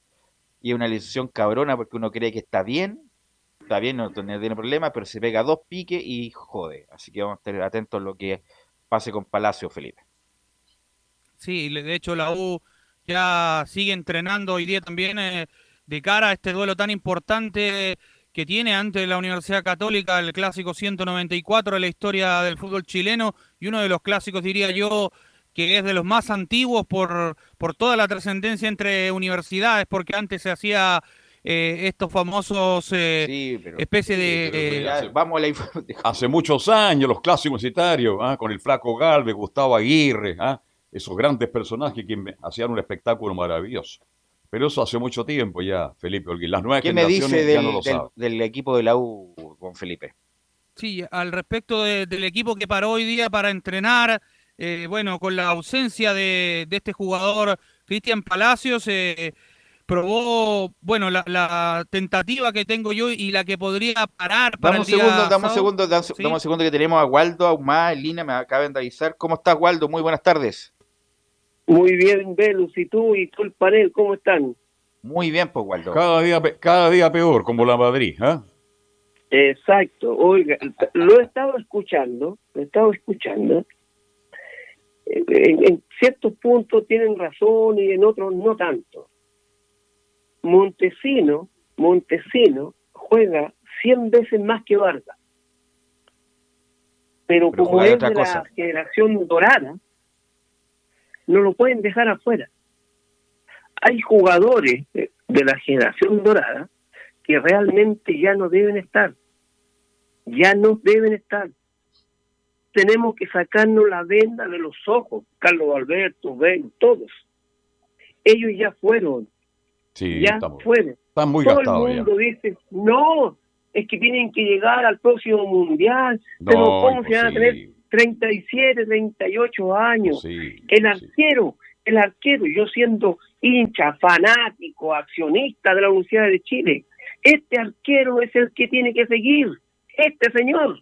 Y es una lesión cabrona porque uno cree que está bien, está bien, no tiene tiene problema, pero se pega dos piques y jode. Así que vamos a estar atentos a lo que pase con Palacio, Felipe. Sí, le- de hecho la U ya sigue entrenando hoy día también eh, de cara a este duelo tan importante que tiene ante la Universidad Católica, el clásico 194 de la historia del fútbol chileno y uno de los clásicos, diría yo, que es de los más antiguos por, por toda la trascendencia entre universidades, porque antes se hacía eh, estos famosos eh, especie de... eh, vamos a la Hace muchos años, los clásicos universitarios, ¿ah? con el Flaco Galvez, Gustavo Aguirre, ¿ah? esos grandes personajes que hacían un espectáculo maravilloso. Pero eso hace mucho tiempo ya, Felipe Holguín. Las nuevas ¿Qué me dice ya del, no lo del- del equipo de la U con Felipe? Sí, al respecto de- del equipo que paró hoy día para entrenar, eh, bueno, con la ausencia de, de este jugador Cristian Palacios, eh, probó, bueno, la, la tentativa que tengo yo y la que podría parar para Dame un el día segundo, dame un segundo, dame, Sí. dame un segundo que tenemos a Waldo Ahumada en línea, me acaban de avisar. ¿Cómo estás, Waldo? Muy buenas tardes. Muy bien, Velus, y tú y tú el panel, ¿cómo están? Muy bien, pues, Waldo. Cada día, pe- cada día peor, como la Madrid. ¿ah? Exacto, oiga, lo he estado escuchando, lo he estado escuchando. Eh, En, en ciertos puntos tienen razón y en otros no tanto. Montesino, Montesino juega 100 veces más que Vargas. Pero, Pero como es otra de cosa. la generación dorada, no lo pueden dejar afuera. Hay jugadores de de la generación dorada que realmente ya no deben estar. Ya no deben estar. Tenemos que sacarnos la venda de los ojos, Carlos Alberto, Ben, todos. Ellos ya fueron, Sí, ya estamos. fueron. Están muy Todo el gastados ya. mundo dice, no, es que tienen que llegar al próximo mundial. No, pero ¿cómo se van a tener. 37, 38 años? Sí, el arquero, el arquero, yo siendo hincha, fanático, accionista de la Universidad de Chile, este arquero es el que tiene que seguir, este señor.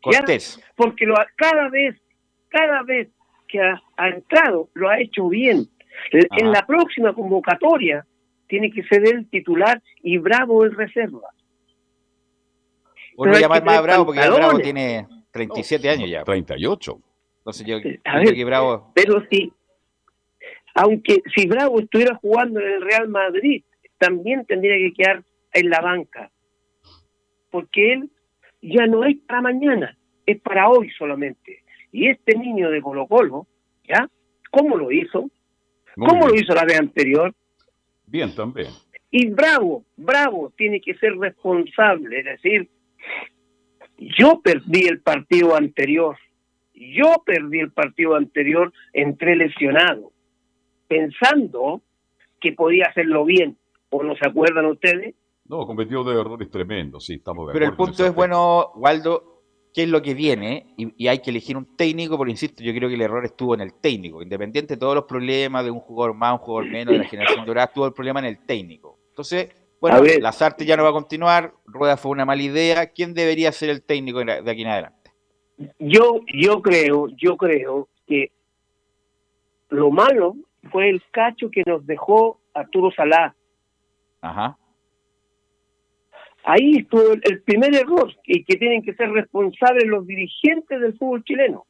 Cortés. Porque lo ha- cada vez, cada vez que ha, ha entrado, lo ha hecho bien. En la próxima convocatoria tiene que ser el titular y Bravo el reserva. Uno hay llama que más tener Bravo porque Bravo tiene 37 años ya. 38. Entonces yo A creo ver, que Bravo... pero si, aunque si Bravo estuviera jugando en el Real Madrid, también tendría que quedar en la banca, porque él ya no es para mañana, es para hoy solamente. Y este niño de Colo Colo, ¿ya? ¿Cómo lo hizo? Muy ¿Cómo lo hizo la vez anterior? Bien, también. Y Bravo, Bravo tiene que ser responsable, es decir, yo perdí el partido anterior, yo perdí el partido anterior, entré lesionado, pensando que podía hacerlo bien, ¿o no se acuerdan ustedes? No, cometió de errores tremendos, sí, estamos de Pero el punto es, bueno, Waldo, qué es lo que viene y, y hay que elegir un técnico, pero insisto, yo creo que el error estuvo en el técnico. Independiente de todos los problemas de un jugador más, un jugador menos, de la generación dorada, tuvo el problema en el técnico. Entonces, bueno. Lazarte ya no va a continuar, Rueda fue una mala idea. ¿Quién debería ser el técnico de aquí en adelante? Yo, yo creo, yo creo que lo malo fue el cacho que nos dejó Arturo Salá. Ajá. Ahí estuvo el primer error y que tienen que ser responsables los dirigentes del fútbol chileno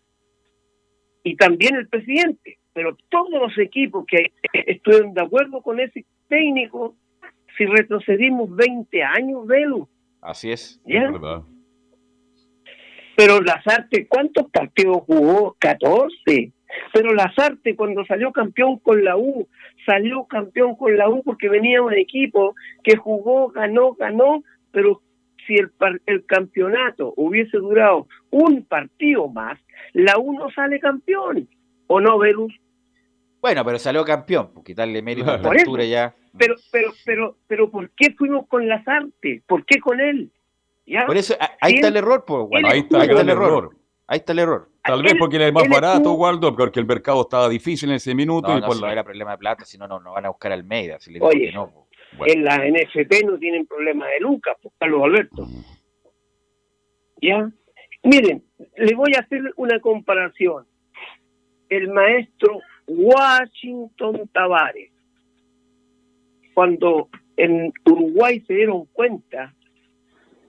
y también el presidente. Pero todos los equipos que estuvieron de acuerdo con ese técnico, si retrocedimos 20 años, Velo, Así es. Pero Lazarte, ¿cuántos partidos jugó? 14. Pero Lazarte, cuando salió campeón con la U, salió campeón con la U porque venía un equipo que jugó, ganó, ganó, pero si el, par- el campeonato hubiese durado un partido más, la U no sale campeón. ¿O no, Velus? Bueno, pero salió campeón, porque darle mérito a esta Por eso. altura ya. Pero, pero, pero, pero, ¿por qué fuimos con Lazarte? ¿Por qué con él? ¿Ya? Por eso, a- ahí está el error, pues, bueno, ahí está, gran el error. error. Ahí está el error. Tal vez porque era el más barato, Waldo, porque el mercado estaba difícil en ese minuto. No, y no, por si la- no era problema de plata, si no, no, no van a buscar a Almeida. Si le digo Oye, que no, po. Bueno. en la NFP no tienen problema de Lucas, pues, Carlos Alberto. ¿Ya? Miren, le voy a hacer una comparación. El maestro Washington Tavares, cuando en Uruguay se dieron cuenta,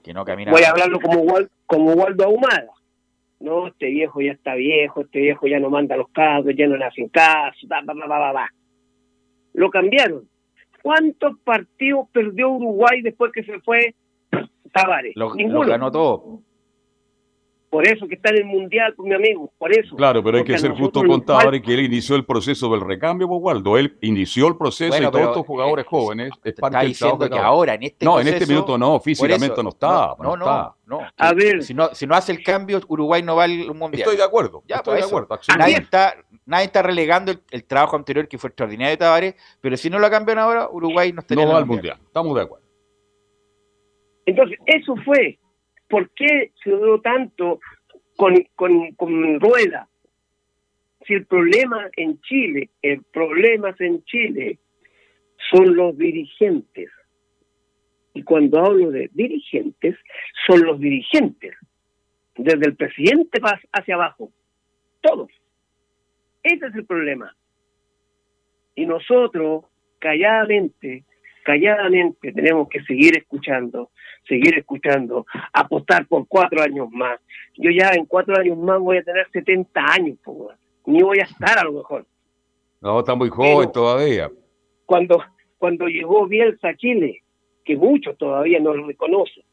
que no camina. voy a hablarlo como, como Waldo Ahumada. No, este viejo ya está viejo, este viejo ya no manda los cabros, ya no le hacen caso, ba, ba, ba, ba. Lo cambiaron. ¿Cuántos partidos perdió Uruguay después que se fue Tavares? Lo, lo Ninguno. ganó todo. Por eso que está en el Mundial, pues, mi amigo, por eso. Claro, pero hay Porque que ser justo con Tavares que él inició el proceso del recambio, pues, Waldo. Él inició el proceso Bueno, y todos estos jugadores eh, jóvenes es Te parte está diciendo que ahora, en este No, en este minuto no, físicamente eso, no está. No, No, no, está. no. A ver. Si no, si no hace el cambio, Uruguay no va al mundial. Estoy de acuerdo. Ya, estoy de acuerdo. Nadie está, nadie está relegando el, el trabajo anterior que fue extraordinario de Tavares, pero si no lo cambian ahora, Uruguay no estaría No en va el al mundial. Estamos de acuerdo. Entonces, eso fue. ¿Por qué se duró tanto con, con, con Rueda? Si el problema en Chile, el problema en Chile son los dirigentes. Y cuando hablo de dirigentes, son los dirigentes. Desde el presidente hacia abajo. Todos. Ese es el problema. Y nosotros, calladamente, calladamente tenemos que seguir escuchando, seguir escuchando, apostar por cuatro años más. Yo ya en cuatro años más voy a tener 70 años, po, ni voy a estar a lo mejor. No, está muy joven Pero- todavía. Cuando, cuando llegó Bielsa a Chile, que muchos todavía no lo reconocen,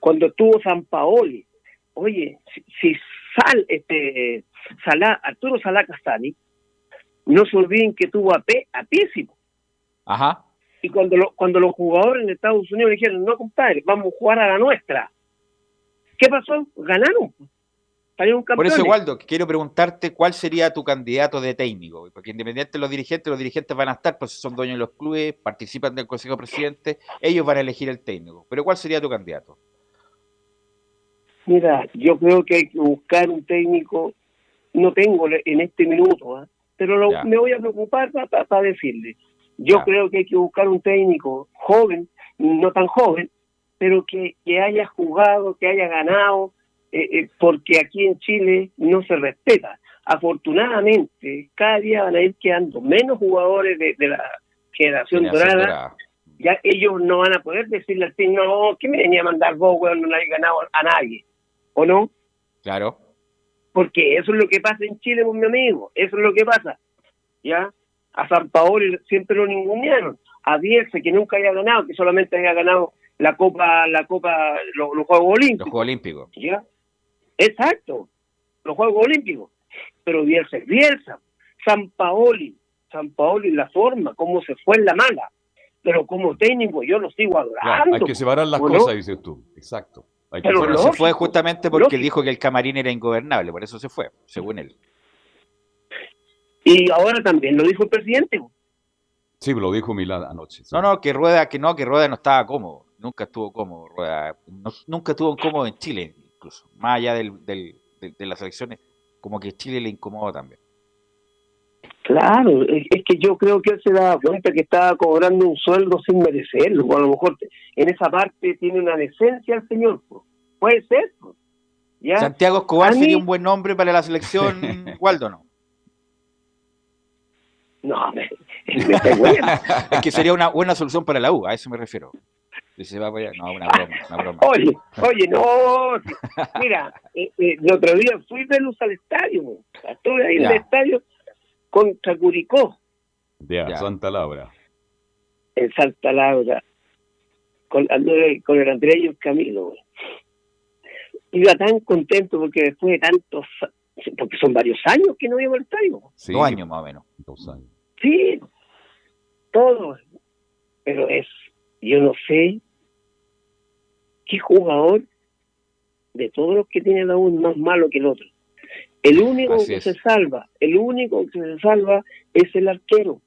cuando estuvo San Paoli, oye, si, si sal, este, Salá, Arturo Salá Castani, no se olviden que tuvo a, P, a Písimo. Ajá. Y cuando, lo- cuando los jugadores en Estados Unidos le dijeron, no, compadre, vamos a jugar a la nuestra. ¿Qué pasó? Ganaron. Salimos Por campeones. eso, Waldo, quiero preguntarte cuál sería tu candidato de técnico. Porque independiente de los dirigentes, los dirigentes van a estar, pues son dueños de los clubes, participan del Consejo de Presidente, ellos van a elegir el técnico. Pero ¿cuál sería tu candidato? Mira, yo creo que hay que buscar un técnico, no tengo en este minuto, ¿ah? pero lo- me voy a preocupar para decirle. Yo creo que hay que buscar un técnico joven, no tan joven, pero que, que haya jugado, que haya ganado, eh, eh, porque aquí en Chile no se respeta. Afortunadamente, cada día van a ir quedando menos jugadores de, de la generación dorada. dorada. Ya ellos no van a poder decirle al team, no, que me venía a mandar vos, weón, no le hay ganado a nadie. ¿O no? Claro. Porque eso es lo que pasa en Chile, pues, mi amigo. Eso es lo que pasa. ¿Ya? A San Paolo siempre lo ningunearon. A Bielsa, que nunca había ganado, que solamente había ganado la Copa, la Copa, los, los Juegos Los Olímpicos. Juegos Olímpicos. ¿Ya? Exacto. Los Juegos Olímpicos. Pero Bielsa es Bielsa. San Paoli. San Paoli, la forma, cómo se fue en la mala. Pero como técnico, yo lo sigo Claro, adorando. hay que separar las ¿o no? cosas, dices tú. Exacto. Hay que Pero se fue justamente porque lógico. dijo que el camarín era ingobernable, por eso se fue, según él. Y ahora también lo dijo el presidente. Sí, lo dijo Milán anoche. sí. No, no, que Rueda, que no, que Rueda no estaba cómodo. Nunca estuvo cómodo, Rueda. No- nunca estuvo cómodo en Chile, incluso. Más allá del, del- de, de las elecciones, como que Chile le incomodó también. Claro, es, que yo creo que él se daba cuenta que estaba cobrando un sueldo sin merecerlo, o a lo mejor en esa parte tiene una decencia el señor, puede ser. Santiago Escobar mí- sería un buen nombre para la selección, Waldo, ¿no? No, me, es que sería una buena solución para la U, a eso me refiero. Si se va para allá, no, una broma, una broma. Oye, oye, no, mira, eh, eh, el otro día fui de luz al estadio, estuve ahí en el estadio contra Curicó, Ya, Ya. Santa Laura. en Santa Laura, con, el Andrés y el Camilo. güey. Iba tan contento porque después de tantos, porque son varios años que no íbamos al estadio. Sí, Dos años más o menos. Dos años. Sí, todo. Pero es, yo no sé qué jugador de todos los que tiene la U es más malo que el otro. El único Así que es. se salva, el único que se salva es el arquero.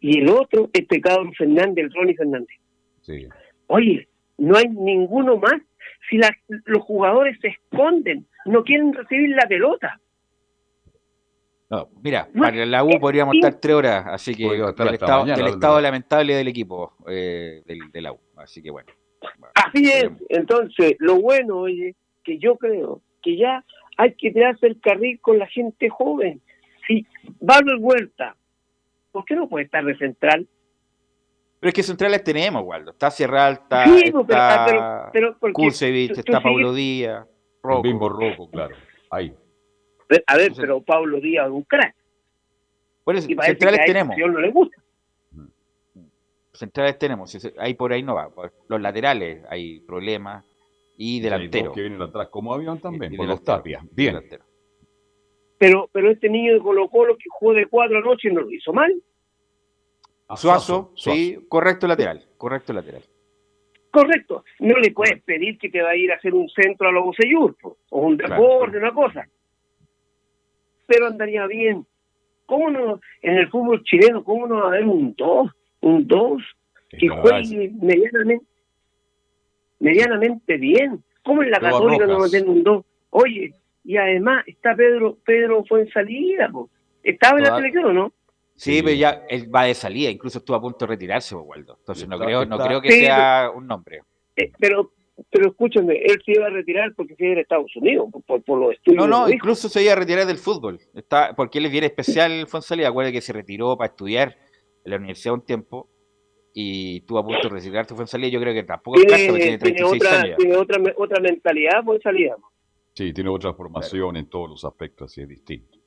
Y el otro es Pecado Fernández, el Ronnie Fernández. Sí. Oye, no hay ninguno más. Si la- los jugadores se esconden, no quieren recibir la pelota. No, mira, No, para la U podríamos estar tres horas, así que del estado, mañana, del Álvaro. estado lamentable del equipo eh, del, de la U. Así que bueno. Así es. Veremos. Entonces, lo bueno, oye, que yo creo que ya hay que tirarse el carril con la gente joven. Si Pablo Huerta, ¿por qué no puede estar de central? Pero es que centrales tenemos, Waldo. Está Sierra Sí, pues, pero- está pero- tú está sigues- Pablo Díaz, Rocco. Bimbo Rojo, claro. Ahí. A ver, pero Pablo Díaz es un crack. Por eso, Y parece centrales que a tenemos. no le gusta. Centrales tenemos. Ahí por ahí no va. Los laterales hay problemas. Y delantero. que vienen atrás como avión también, Y por los tapias. Bien. delantero. Pero, pero este niño de Colo Colo que jugó de cuatro anoche no lo hizo mal. A Suazo, sí, correcto lateral. Correcto lateral. Correcto. No le puedes pedir que te va a ir a hacer un centro a los Bocellur, po, o un Claro. desborde, una cosa. Pero andaría bien. ¿Cómo no, en el fútbol chileno, cómo no va a haber un 2, un 2 que juegue medianamente, medianamente bien? ¿Cómo en la Católica no va a tener un 2? Oye, y además está Pedro, Pedro fue en salida, po. ¿Estaba en la selección o no? Sí, Sí. pero ya él va de salida, incluso estuvo a punto de retirarse, Waldo. Entonces no Está- creo, no creo que Sí, sea un nombre. Eh, pero pero escúchame, él se iba a retirar porque se iba a ir a Estados Unidos, por, por, los estudios. No, no, dijo. incluso se iba a retirar del fútbol. Está, porque él es bien especial, Fonsalía. Acuérdate que se retiró para estudiar en la universidad un tiempo y estuvo a punto de retirarse Fonsalía. Yo creo que tampoco es tiene, porque tiene tiene 36 otra, años. tiene otra, otra mentalidad por salida. Sí, tiene otra formación en todos los aspectos, así es distinto.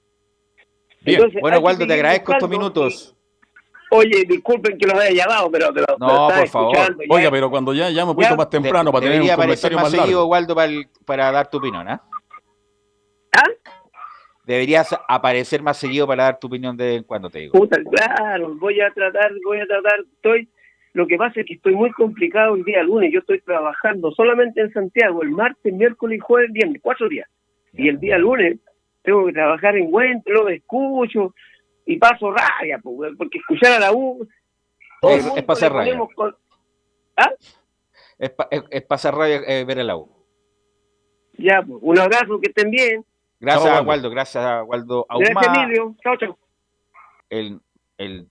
Bien. Entonces, Bueno, Waldo, te agradezco estos minutos. Oye, disculpen que los haya llamado, pero, pero, No, pero por favor. escuchando ya. Oiga, pero cuando ya llame un poquito Ya, más temprano para tener un Debería aparecer comentario más, más seguido. Waldo, para, el- para dar tu opinión, ¿ah? ¿Ah? Deberías aparecer más seguido para dar tu opinión de vez en cuando, te digo. Puta, claro, voy a tratar, voy a tratar, estoy, lo que pasa es que estoy muy complicado el día lunes, yo estoy trabajando solamente en Santiago, el martes, miércoles y jueves, viernes, cuatro días. Y el día lunes tengo que trabajar en escucho y paso rabia, pues, porque escuchar a la U... el Es, pasar rabia. con- ¿Ah? Es, pa- es- es pasar rabia eh, ver el U. Ya, pues, un abrazo, que estén bien. Gracias, a Waldo. Waldo. Gracias a Waldo Gracias, Emilio. Chao, chao. el, el-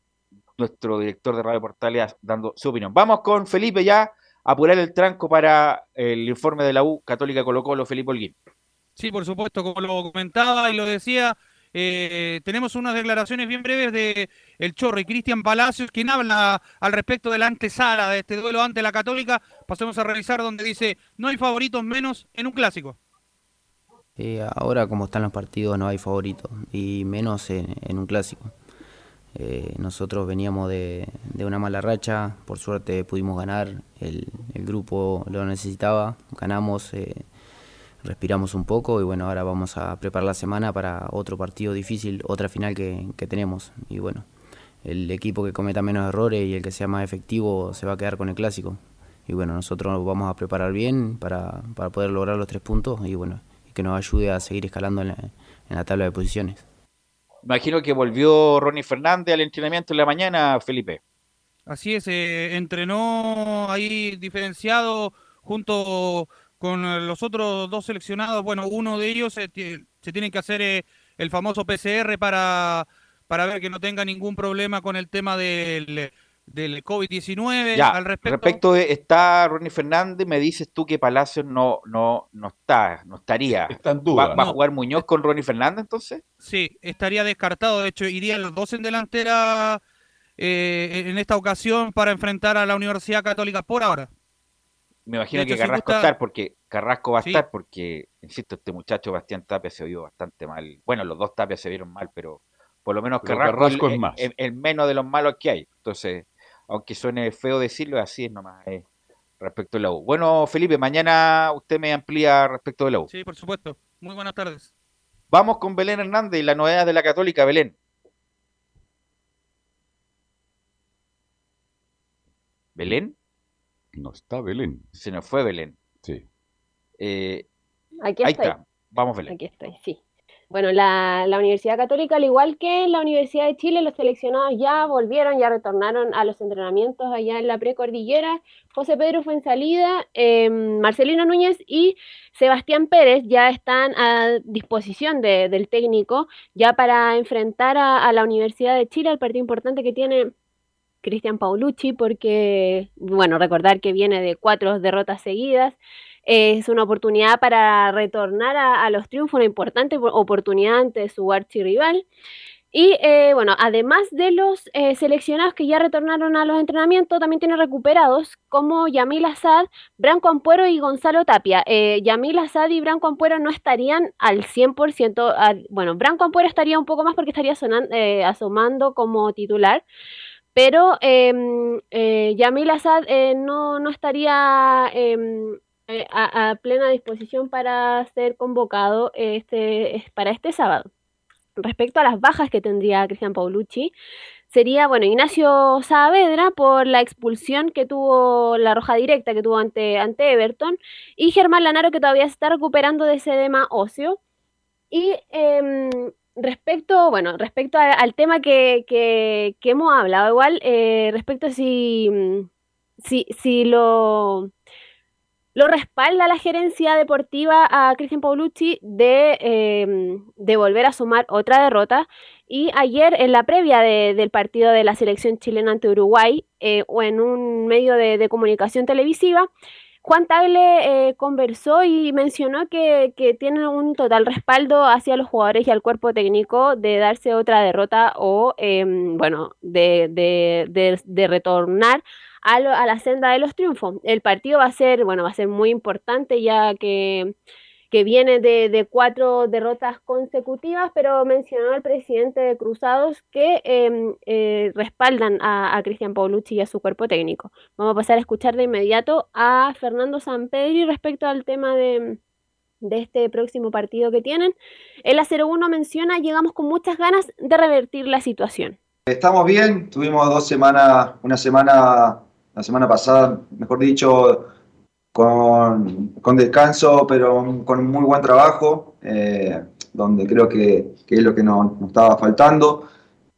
nuestro director de Radio Portales, dando su opinión. Vamos con Felipe ya a apurar el tranco para el informe de la U Católica Colo Colo, Felipe Holguín. Sí, por supuesto, como lo comentaba y lo decía, eh, tenemos unas declaraciones bien breves de el Chorro y Cristian Palacios, quien habla al respecto de la antesala de este duelo ante la Católica. Pasemos a revisar donde dice, no hay favoritos menos en un clásico. Eh, ahora como están los partidos no hay favorito y menos en, un clásico. Eh, nosotros veníamos de, una mala racha, por suerte pudimos ganar, el, el grupo lo necesitaba, ganamos, eh, respiramos un poco y bueno, ahora vamos a preparar la semana para otro partido difícil, otra final que, que tenemos y bueno, el equipo que cometa menos errores y el que sea más efectivo se va a quedar con el clásico. Y bueno, nosotros nos vamos a preparar bien para, para poder lograr los tres puntos y bueno, que nos ayude a seguir escalando en la, en la tabla de posiciones. Imagino que volvió Ronnie Fernández al entrenamiento en la mañana, Felipe. Así es, eh, entrenó ahí diferenciado junto con eh, los otros dos seleccionados. Bueno, uno de ellos eh, tie- se tiene que hacer eh, el famoso PCR para, para ver que no tenga ningún problema con el tema del, del COVID-19. Ya, Al respecto, respecto de, está Ronnie Fernández, me dices tú que Palacios no, no, no está, no estaría. Está en duda. ¿Va, va a jugar Muñoz con Ronnie Fernández entonces? sí, estaría descartado. De hecho, irían los dos en delantera eh, en esta ocasión para enfrentar a la Universidad Católica por ahora. Me imagino hecho, que Carrasco gusta- estar, porque Carrasco va a Sí. estar, porque, insisto, este muchacho Bastián Tapia se vio bastante mal. Bueno, los dos Tapia se vieron mal, pero por lo menos Pero Carrasco, Carrasco el, es más. el- el menos de los malos que hay. Entonces, aunque suene feo decirlo, así es nomás eh, respecto de la U. Bueno, Felipe, mañana usted me amplía respecto de la U. Sí, por supuesto. Muy buenas tardes. Vamos con Belén Hernández y la novedad de la Católica, Belén. ¿Belén? No está Belén. Se nos fue Belén. Sí. Eh, Aquí ahí estoy. está. Vamos, Belén. Aquí estoy, sí. Bueno, la, la Universidad Católica, al igual que la Universidad de Chile, los seleccionados ya volvieron, ya retornaron a los entrenamientos allá en la precordillera. José Pedro Fuensalida, eh, Marcelino Núñez y Sebastián Pérez ya están a disposición de- del técnico ya para enfrentar a, a la Universidad de Chile, el partido importante que tiene Cristian Paulucci, porque, bueno, recordar que viene de cuatro derrotas seguidas. es una oportunidad para retornar a, los triunfos, una importante po- oportunidad ante su archirrival. Y eh, bueno, además de los eh, seleccionados que ya retornaron a los entrenamientos, también tiene recuperados como Yamil Azad, Branco Ampuero y Gonzalo Tapia. Eh, Yamil Azad y Branco Ampuero no estarían al 100%, al- bueno, Branco Ampuero estaría un poco más porque estaría eh, asomando como titular, pero em, eh, Yamil Assad eh, no, no estaría em, eh, a, plena disposición para ser convocado este, es- para este sábado. Respecto a las bajas que tendría Cristian Paulucci, sería, bueno, Ignacio Saavedra por la expulsión que tuvo, la roja directa que tuvo ante, ante Everton, y Germán Lanaro que todavía está recuperando de ese edema óseo. Y em, respecto, bueno, respecto al tema que, que- que hemos hablado, igual, eh, respecto a si, mm, si, si lo, lo respalda la gerencia deportiva a Cristian Paulucci de, em, de volver a sumar otra derrota. Y ayer, en la previa de- del partido de la selección chilena ante Uruguay, eh, o en un medio de comunicación televisiva, Juan Tagle eh, conversó y mencionó que, que tienen un total respaldo hacia los jugadores y al cuerpo técnico de darse otra derrota o, em, bueno, de, de- de- de retornar a, lo- a la senda de los triunfos. El partido va a ser, bueno, va a ser muy importante ya que, que viene de, de cuatro derrotas consecutivas, pero mencionó el presidente de Cruzados que em, eh, respaldan a, a Cristian Paulucci y a su cuerpo técnico. Vamos a pasar a escuchar de inmediato a Fernando Sampedri respecto al tema de, de este próximo partido que tienen. El A01 menciona, llegamos con muchas ganas de revertir la situación. Estamos bien, tuvimos dos semanas, una semana, la semana pasada, mejor dicho, con, con descanso, pero con muy buen trabajo. eh, donde creo que, que, es lo que nos, estaba faltando.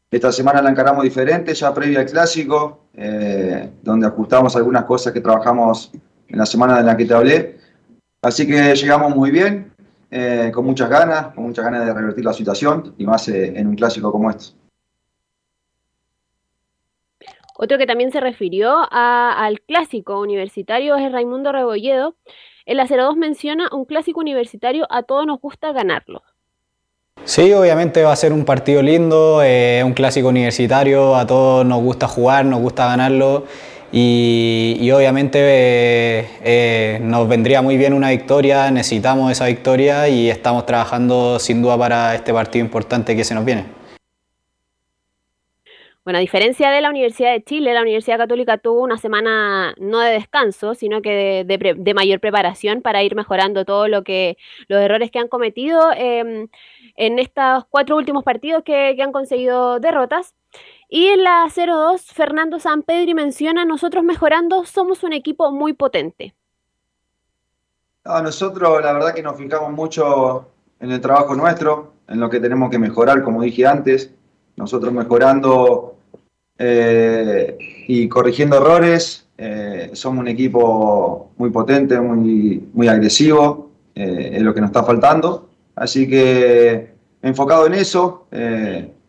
Esta semana la encaramos diferente, ya previa al clásico, eh, donde ajustamos algunas cosas que trabajamos en la semana en la que te hablé. Así que llegamos muy bien, eh, con muchas ganas, con muchas ganas de revertir la situación y más en un clásico como este. Otro que también se refirió al clásico universitario es Raimundo Rebolledo. El 02 menciona un clásico universitario, a todos nos gusta ganarlo. Sí, obviamente va a ser un partido lindo, eh, un clásico universitario, a todos nos gusta jugar, nos gusta ganarlo y, y obviamente eh, eh, nos vendría muy bien una victoria, necesitamos esa victoria y estamos trabajando sin duda para este partido importante que se nos viene. Bueno, a diferencia de la Universidad de Chile, la Universidad Católica tuvo una semana no de descanso, sino que de, mayor preparación para ir mejorando todo lo los errores que han cometido eh, en estos cuatro últimos partidos que, han conseguido derrotas. Y en la 0-2, Fernando Sampedri menciona, nosotros mejorando somos un equipo muy potente. No, nosotros la verdad que nos fijamos mucho en el trabajo nuestro, en lo que tenemos que mejorar, como dije antes. Nosotros mejorando eh, y corrigiendo errores, eh, somos un equipo muy potente, muy, muy agresivo, eh, es lo que nos está faltando. Así que enfocado en eso,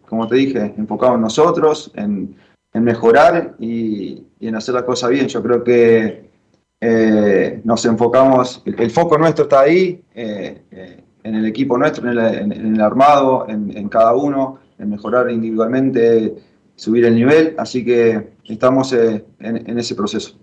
como te dije, enfocado en nosotros, en, en mejorar y, en hacer las cosas bien. Yo creo que nos enfocamos, el, foco nuestro está ahí, en el equipo nuestro, en el armado, en, cada uno, en mejorar individualmente subir el nivel, así que estamos eh, en, en, ese proceso.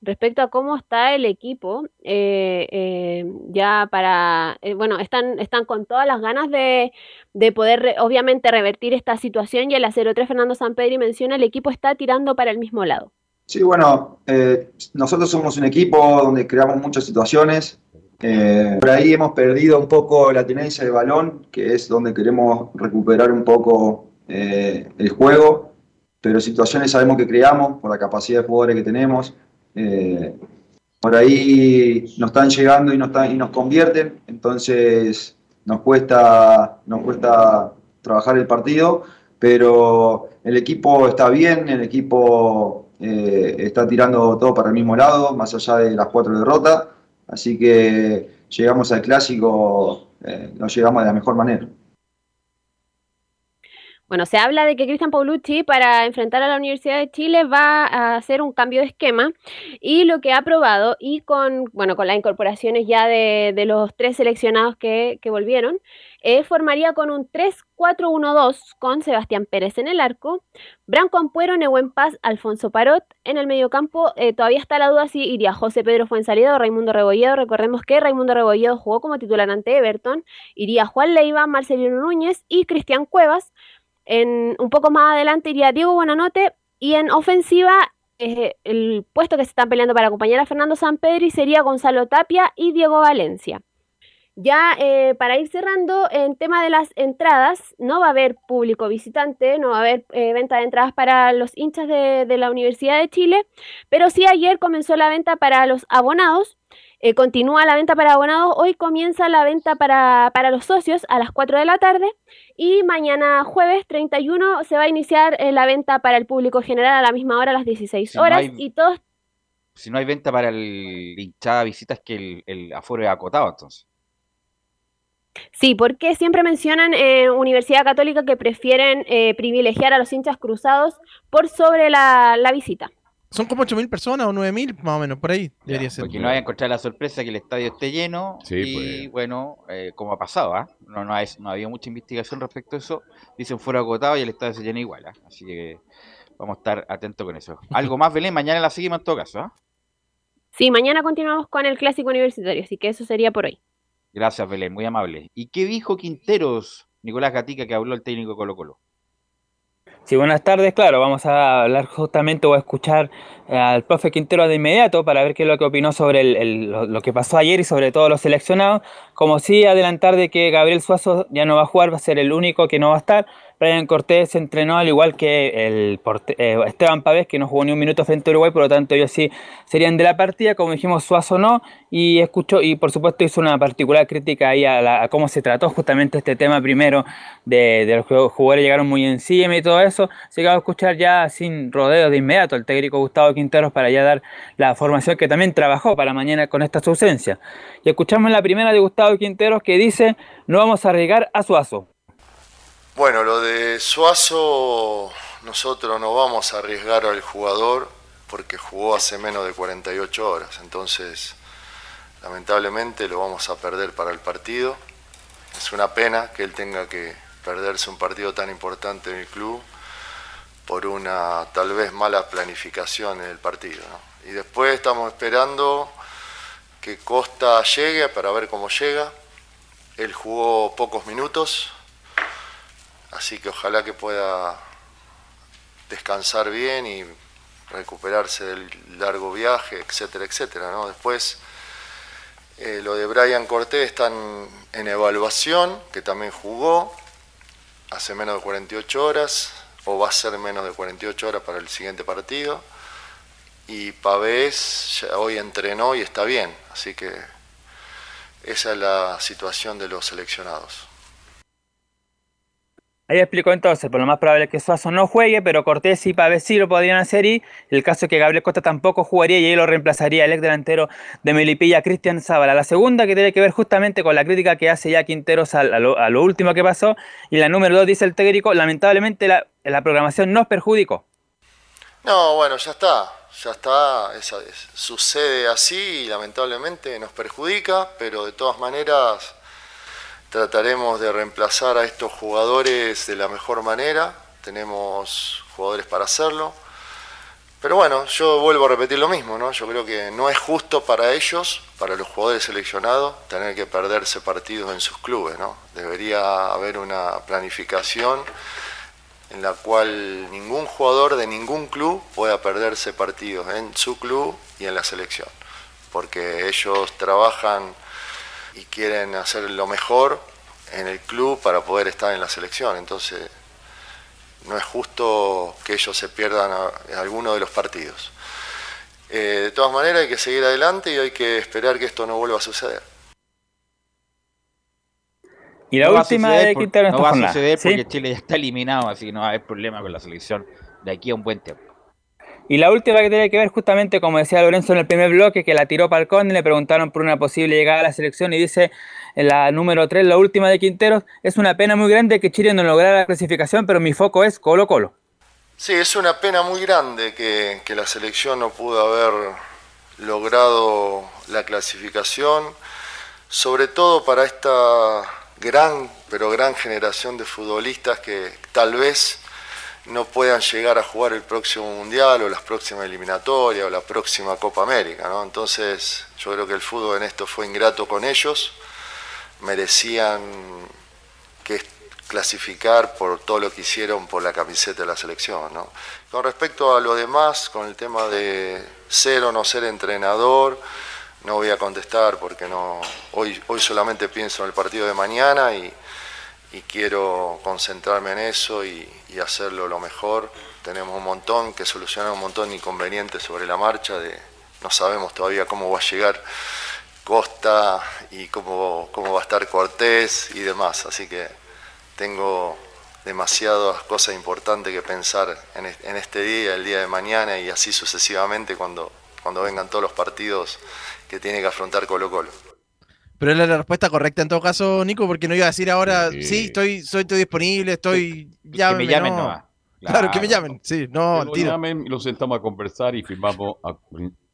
Respecto a cómo está el equipo, eh, eh, ya para, bueno, están, están con todas las ganas de, de poder, re, obviamente, revertir esta situación y el 03 Fernando Sampedri menciona, el equipo está tirando para el mismo lado. Sí, bueno, nosotros somos un equipo donde creamos muchas situaciones, eh, por ahí hemos perdido un poco la tenencia de balón, que es donde queremos recuperar un poco eh, el juego, pero situaciones sabemos que creamos por la capacidad de jugadores que tenemos. Eh, por ahí nos están llegando y nos, y nos convierten, entonces nos cuesta, nos cuesta trabajar el partido, pero el equipo está bien, el equipo está tirando todo para el mismo lado, más allá de las cuatro derrotas. Así que llegamos al clásico, eh, lo llegamos de la mejor manera. Bueno, se habla de que Cristian Paulucci para enfrentar a la Universidad de Chile va a hacer un cambio de esquema y lo que ha probado y con, bueno, con las incorporaciones ya de, de los tres seleccionados que, que volvieron, eh, formaría con un 3-4-1-2 con Sebastián Pérez en el arco, Branco Ampuero, Nehuen Paz, Alfonso Parot. En el mediocampo eh, todavía está la duda si iría José Pedro Fuensalida o Raimundo Rebolledo. Recordemos que Raimundo Rebolledo jugó como titular ante Everton. Iría Juan Leiva, Marcelino Núñez y Cristian Cuevas. Un poco más adelante iría Diego Buenanote y en ofensiva eh, el puesto que se están peleando para acompañar a Fernando Sampedri sería Gonzalo Tapia y Diego Valencia. Ya eh, para ir cerrando, en tema de las entradas, no va a haber público visitante, no va a haber eh, venta de entradas para los hinchas de, de, la Universidad de Chile, pero sí ayer comenzó la venta para los abonados, eh, continúa la venta para abonados, hoy comienza la venta para, para, los socios a las 4 de la tarde y mañana jueves 31 se va a iniciar eh, la venta para el público general a la misma hora, a las 16 horas, Si no hay- y todos Si no hay venta para el hinchada visita, es que el, el aforo es acotado, entonces. Sí, porque siempre mencionan en eh, Universidad Católica que prefieren eh, privilegiar a los hinchas cruzados por sobre la, la visita. Son como 8.000 personas o 9.000 más o menos, por ahí debería ser. Porque no vaya a encontrar la sorpresa que el estadio esté lleno Sí, y pues. bueno, eh, como ha pasado, ¿ah? No, no, no había mucha investigación respecto a eso. Dicen fuera agotado y el estadio se llena igual, ¿ah? Así que vamos a estar atentos con eso. Algo más, Belén, mañana la seguimos en todo caso, ¿ah? Sí, mañana continuamos con el clásico universitario, así que eso sería por hoy. Gracias, Belén, muy amable. ¿Y qué dijo Quinteros, Nicolás Gatica, que habló el técnico Colo Colo? Sí, buenas tardes. Claro, vamos a hablar justamente o a escuchar eh, al profe Quintero de inmediato para ver qué es lo que opinó sobre el, el, lo, que pasó ayer y sobre todo los seleccionados. Como sí adelantar de que Gabriel Suazo ya no va a jugar, va a ser el único que no va a estar. Brian Cortés entrenó al igual que el eh, Esteban Pavés, que no jugó ni un minuto frente a Uruguay, por lo tanto ellos sí serían de la partida, como dijimos, Suazo no, y escuchó, y por supuesto hizo una particular crítica ahí a, cómo se trató justamente este tema primero de, de, los jugadores llegaron muy encima y todo eso, se acaba a escuchar ya sin rodeo de inmediato el técnico Gustavo Quinteros para ya dar la formación que también trabajó para mañana con esta ausencia. Y escuchamos la primera de Gustavo Quinteros que dice, no vamos a arriesgar a Suazo. Bueno, lo de Suazo, nosotros no vamos a arriesgar al jugador porque jugó hace menos de 48 horas, entonces lamentablemente lo vamos a perder para el partido. Es una pena que él tenga que perderse un partido tan importante en el club por una tal vez mala planificación en el partido. Y después estamos esperando que Costa llegue para ver cómo llega. Él jugó pocos minutos, Así que ojalá que pueda descansar bien y recuperarse del largo viaje, etcétera, etcétera. Después, eh, lo de Brian Cortés está en, evaluación, que también jugó hace menos de 48 horas, o va a ser menos de 48 horas para el siguiente partido. Y Pavés hoy entrenó y está bien, así que esa es la situación de los seleccionados. Ahí explicó entonces, por lo más probable es que Suazo no juegue, pero Cortés y Pavés sí lo podrían hacer y el caso es que Gabriel Costa tampoco jugaría y ahí lo reemplazaría el ex delantero de Melipilla, Cristian Zavala. La segunda que tiene que ver justamente con la crítica que hace ya Quinteros a, lo, último que pasó y la número dos dice el técnico, lamentablemente la, la programación nos perjudicó. No, bueno, ya está, ya está, sucede así y lamentablemente nos perjudica, pero de todas maneras Trataremos de reemplazar a estos jugadores de la mejor manera. Tenemos jugadores para hacerlo. Pero bueno, yo vuelvo a repetir lo mismo, ¿no? Yo creo que no es justo para ellos, para los jugadores seleccionados, tener que perderse partidos en sus clubes, ¿no? Debería haber una planificación en la cual ningún jugador de ningún club pueda perderse partidos en su club y en la selección, porque ellos trabajan y quieren hacer lo mejor en el club para poder estar en la selección. Entonces, no es justo que ellos se pierdan a, alguno de los partidos. Eh, de todas maneras, hay que seguir adelante y hay que esperar que esto no vuelva a suceder. Y la última de No va a suceder porque Chile ya está eliminado, así que no va a haber problema con la selección de aquí a un buen tiempo. Y la última que tiene que ver justamente, como decía Lorenzo en el primer bloque, que la tiró Palcón y le preguntaron por una posible llegada a la selección y dice la número 3, la última de Quinteros, es una pena muy grande que Chile no lograra la clasificación, pero mi foco es Colo Colo. Sí, es una pena muy grande que, que la selección no pudo haber logrado la clasificación, sobre todo para esta gran, pero gran generación de futbolistas que tal vez no puedan llegar a jugar el próximo Mundial o las próximas eliminatorias o la próxima Copa América. ¿no? Entonces yo creo que el fútbol en esto fue ingrato con ellos, merecían que clasificar por todo lo que hicieron por la camiseta de la selección. ¿no? Con respecto a lo demás, con el tema de ser o no ser entrenador, no voy a contestar porque no hoy, hoy solamente pienso en el partido de mañana y, y quiero concentrarme en eso y, hacerlo lo mejor. Tenemos un montón que solucionar un montón de inconvenientes sobre la marcha, de, no sabemos todavía cómo va a llegar Costa y cómo, cómo va a estar Cortés y demás, así que tengo demasiadas cosas importantes que pensar en, este día, el día de mañana y así sucesivamente cuando, cuando vengan todos los partidos que tiene que afrontar Colo Colo. Pero es la respuesta correcta en todo caso, Nico, porque no iba a decir ahora, sí, estoy, soy, estoy disponible, estoy... que me llamen no. Claro, claro, que me llamen, sí, no, que lo llamen, lo sentamos a conversar y firmamos a,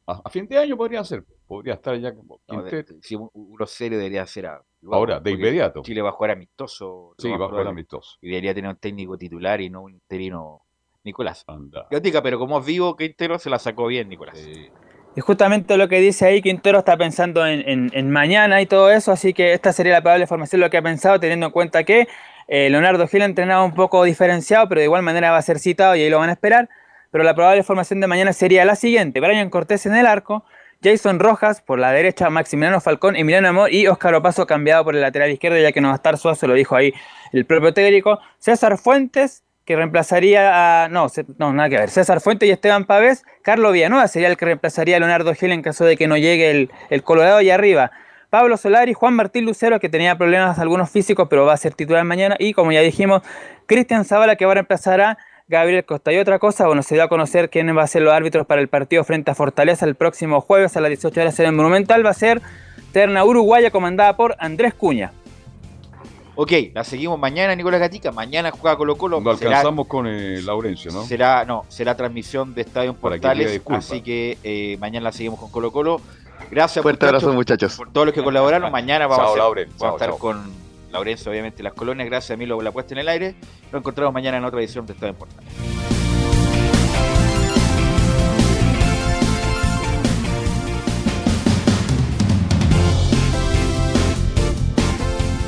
a, fin de año podría ser, podría estar ya como Si uno serio debería ser ahora, de inmediato. Chile va a jugar amistoso. Sí, va a jugar amistoso. Y debería tener un técnico titular y no un interino Nicolás. Anda. pero como vivo, que entero se la sacó bien, Nicolás. Y justamente lo que dice ahí, Quintero está pensando en, mañana y todo eso, así que esta sería la probable formación, lo que ha pensado, teniendo en cuenta que eh, Leonardo Gil ha entrenado un poco diferenciado, pero de igual manera va a ser citado y ahí lo van a esperar. Pero la probable formación de mañana sería la siguiente: Brian Cortés en el arco, Jason Rojas, por la derecha Maximiliano Falcón, Emiliano Amor y Óscar Opaso cambiado por el lateral izquierdo, ya que no va a estar Suazo, lo dijo ahí el propio técnico. César Fuentes, que reemplazaría a. No, no, nada que ver. César Fuentes y Esteban Pavés. Carlos Villanueva sería el que reemplazaría a Leonardo Gil en caso de que no llegue el, el Colorado y arriba. Pablo Solari, Juan Martín Lucero, que tenía problemas algunos físicos, pero va a ser titular mañana. Y como ya dijimos, Cristian Zavala, que va a reemplazar a Gabriel Costa. Y otra cosa, bueno, se dio a conocer quién va a ser los árbitros para el partido frente a Fortaleza el próximo jueves a las 18 horas en el Monumental. Va a ser Terna Uruguaya, comandada por Andrés Cuña. Ok, la seguimos mañana, Nicolás Gatica. Mañana juega Colo Colo. Lo alcanzamos con eh, Laurencio, ¿no? Será, no, será transmisión de Estadio Portales. así que eh, mañana la seguimos con Colo Colo. Gracias Fuerte abrazo, muchachos. Por todos los que colaboraron. Mañana vamos, a, estar con Laurencio, obviamente, las colonias. Gracias a Milo por la puesta en el aire. Nos encontramos mañana en otra edición de Estadio Portales.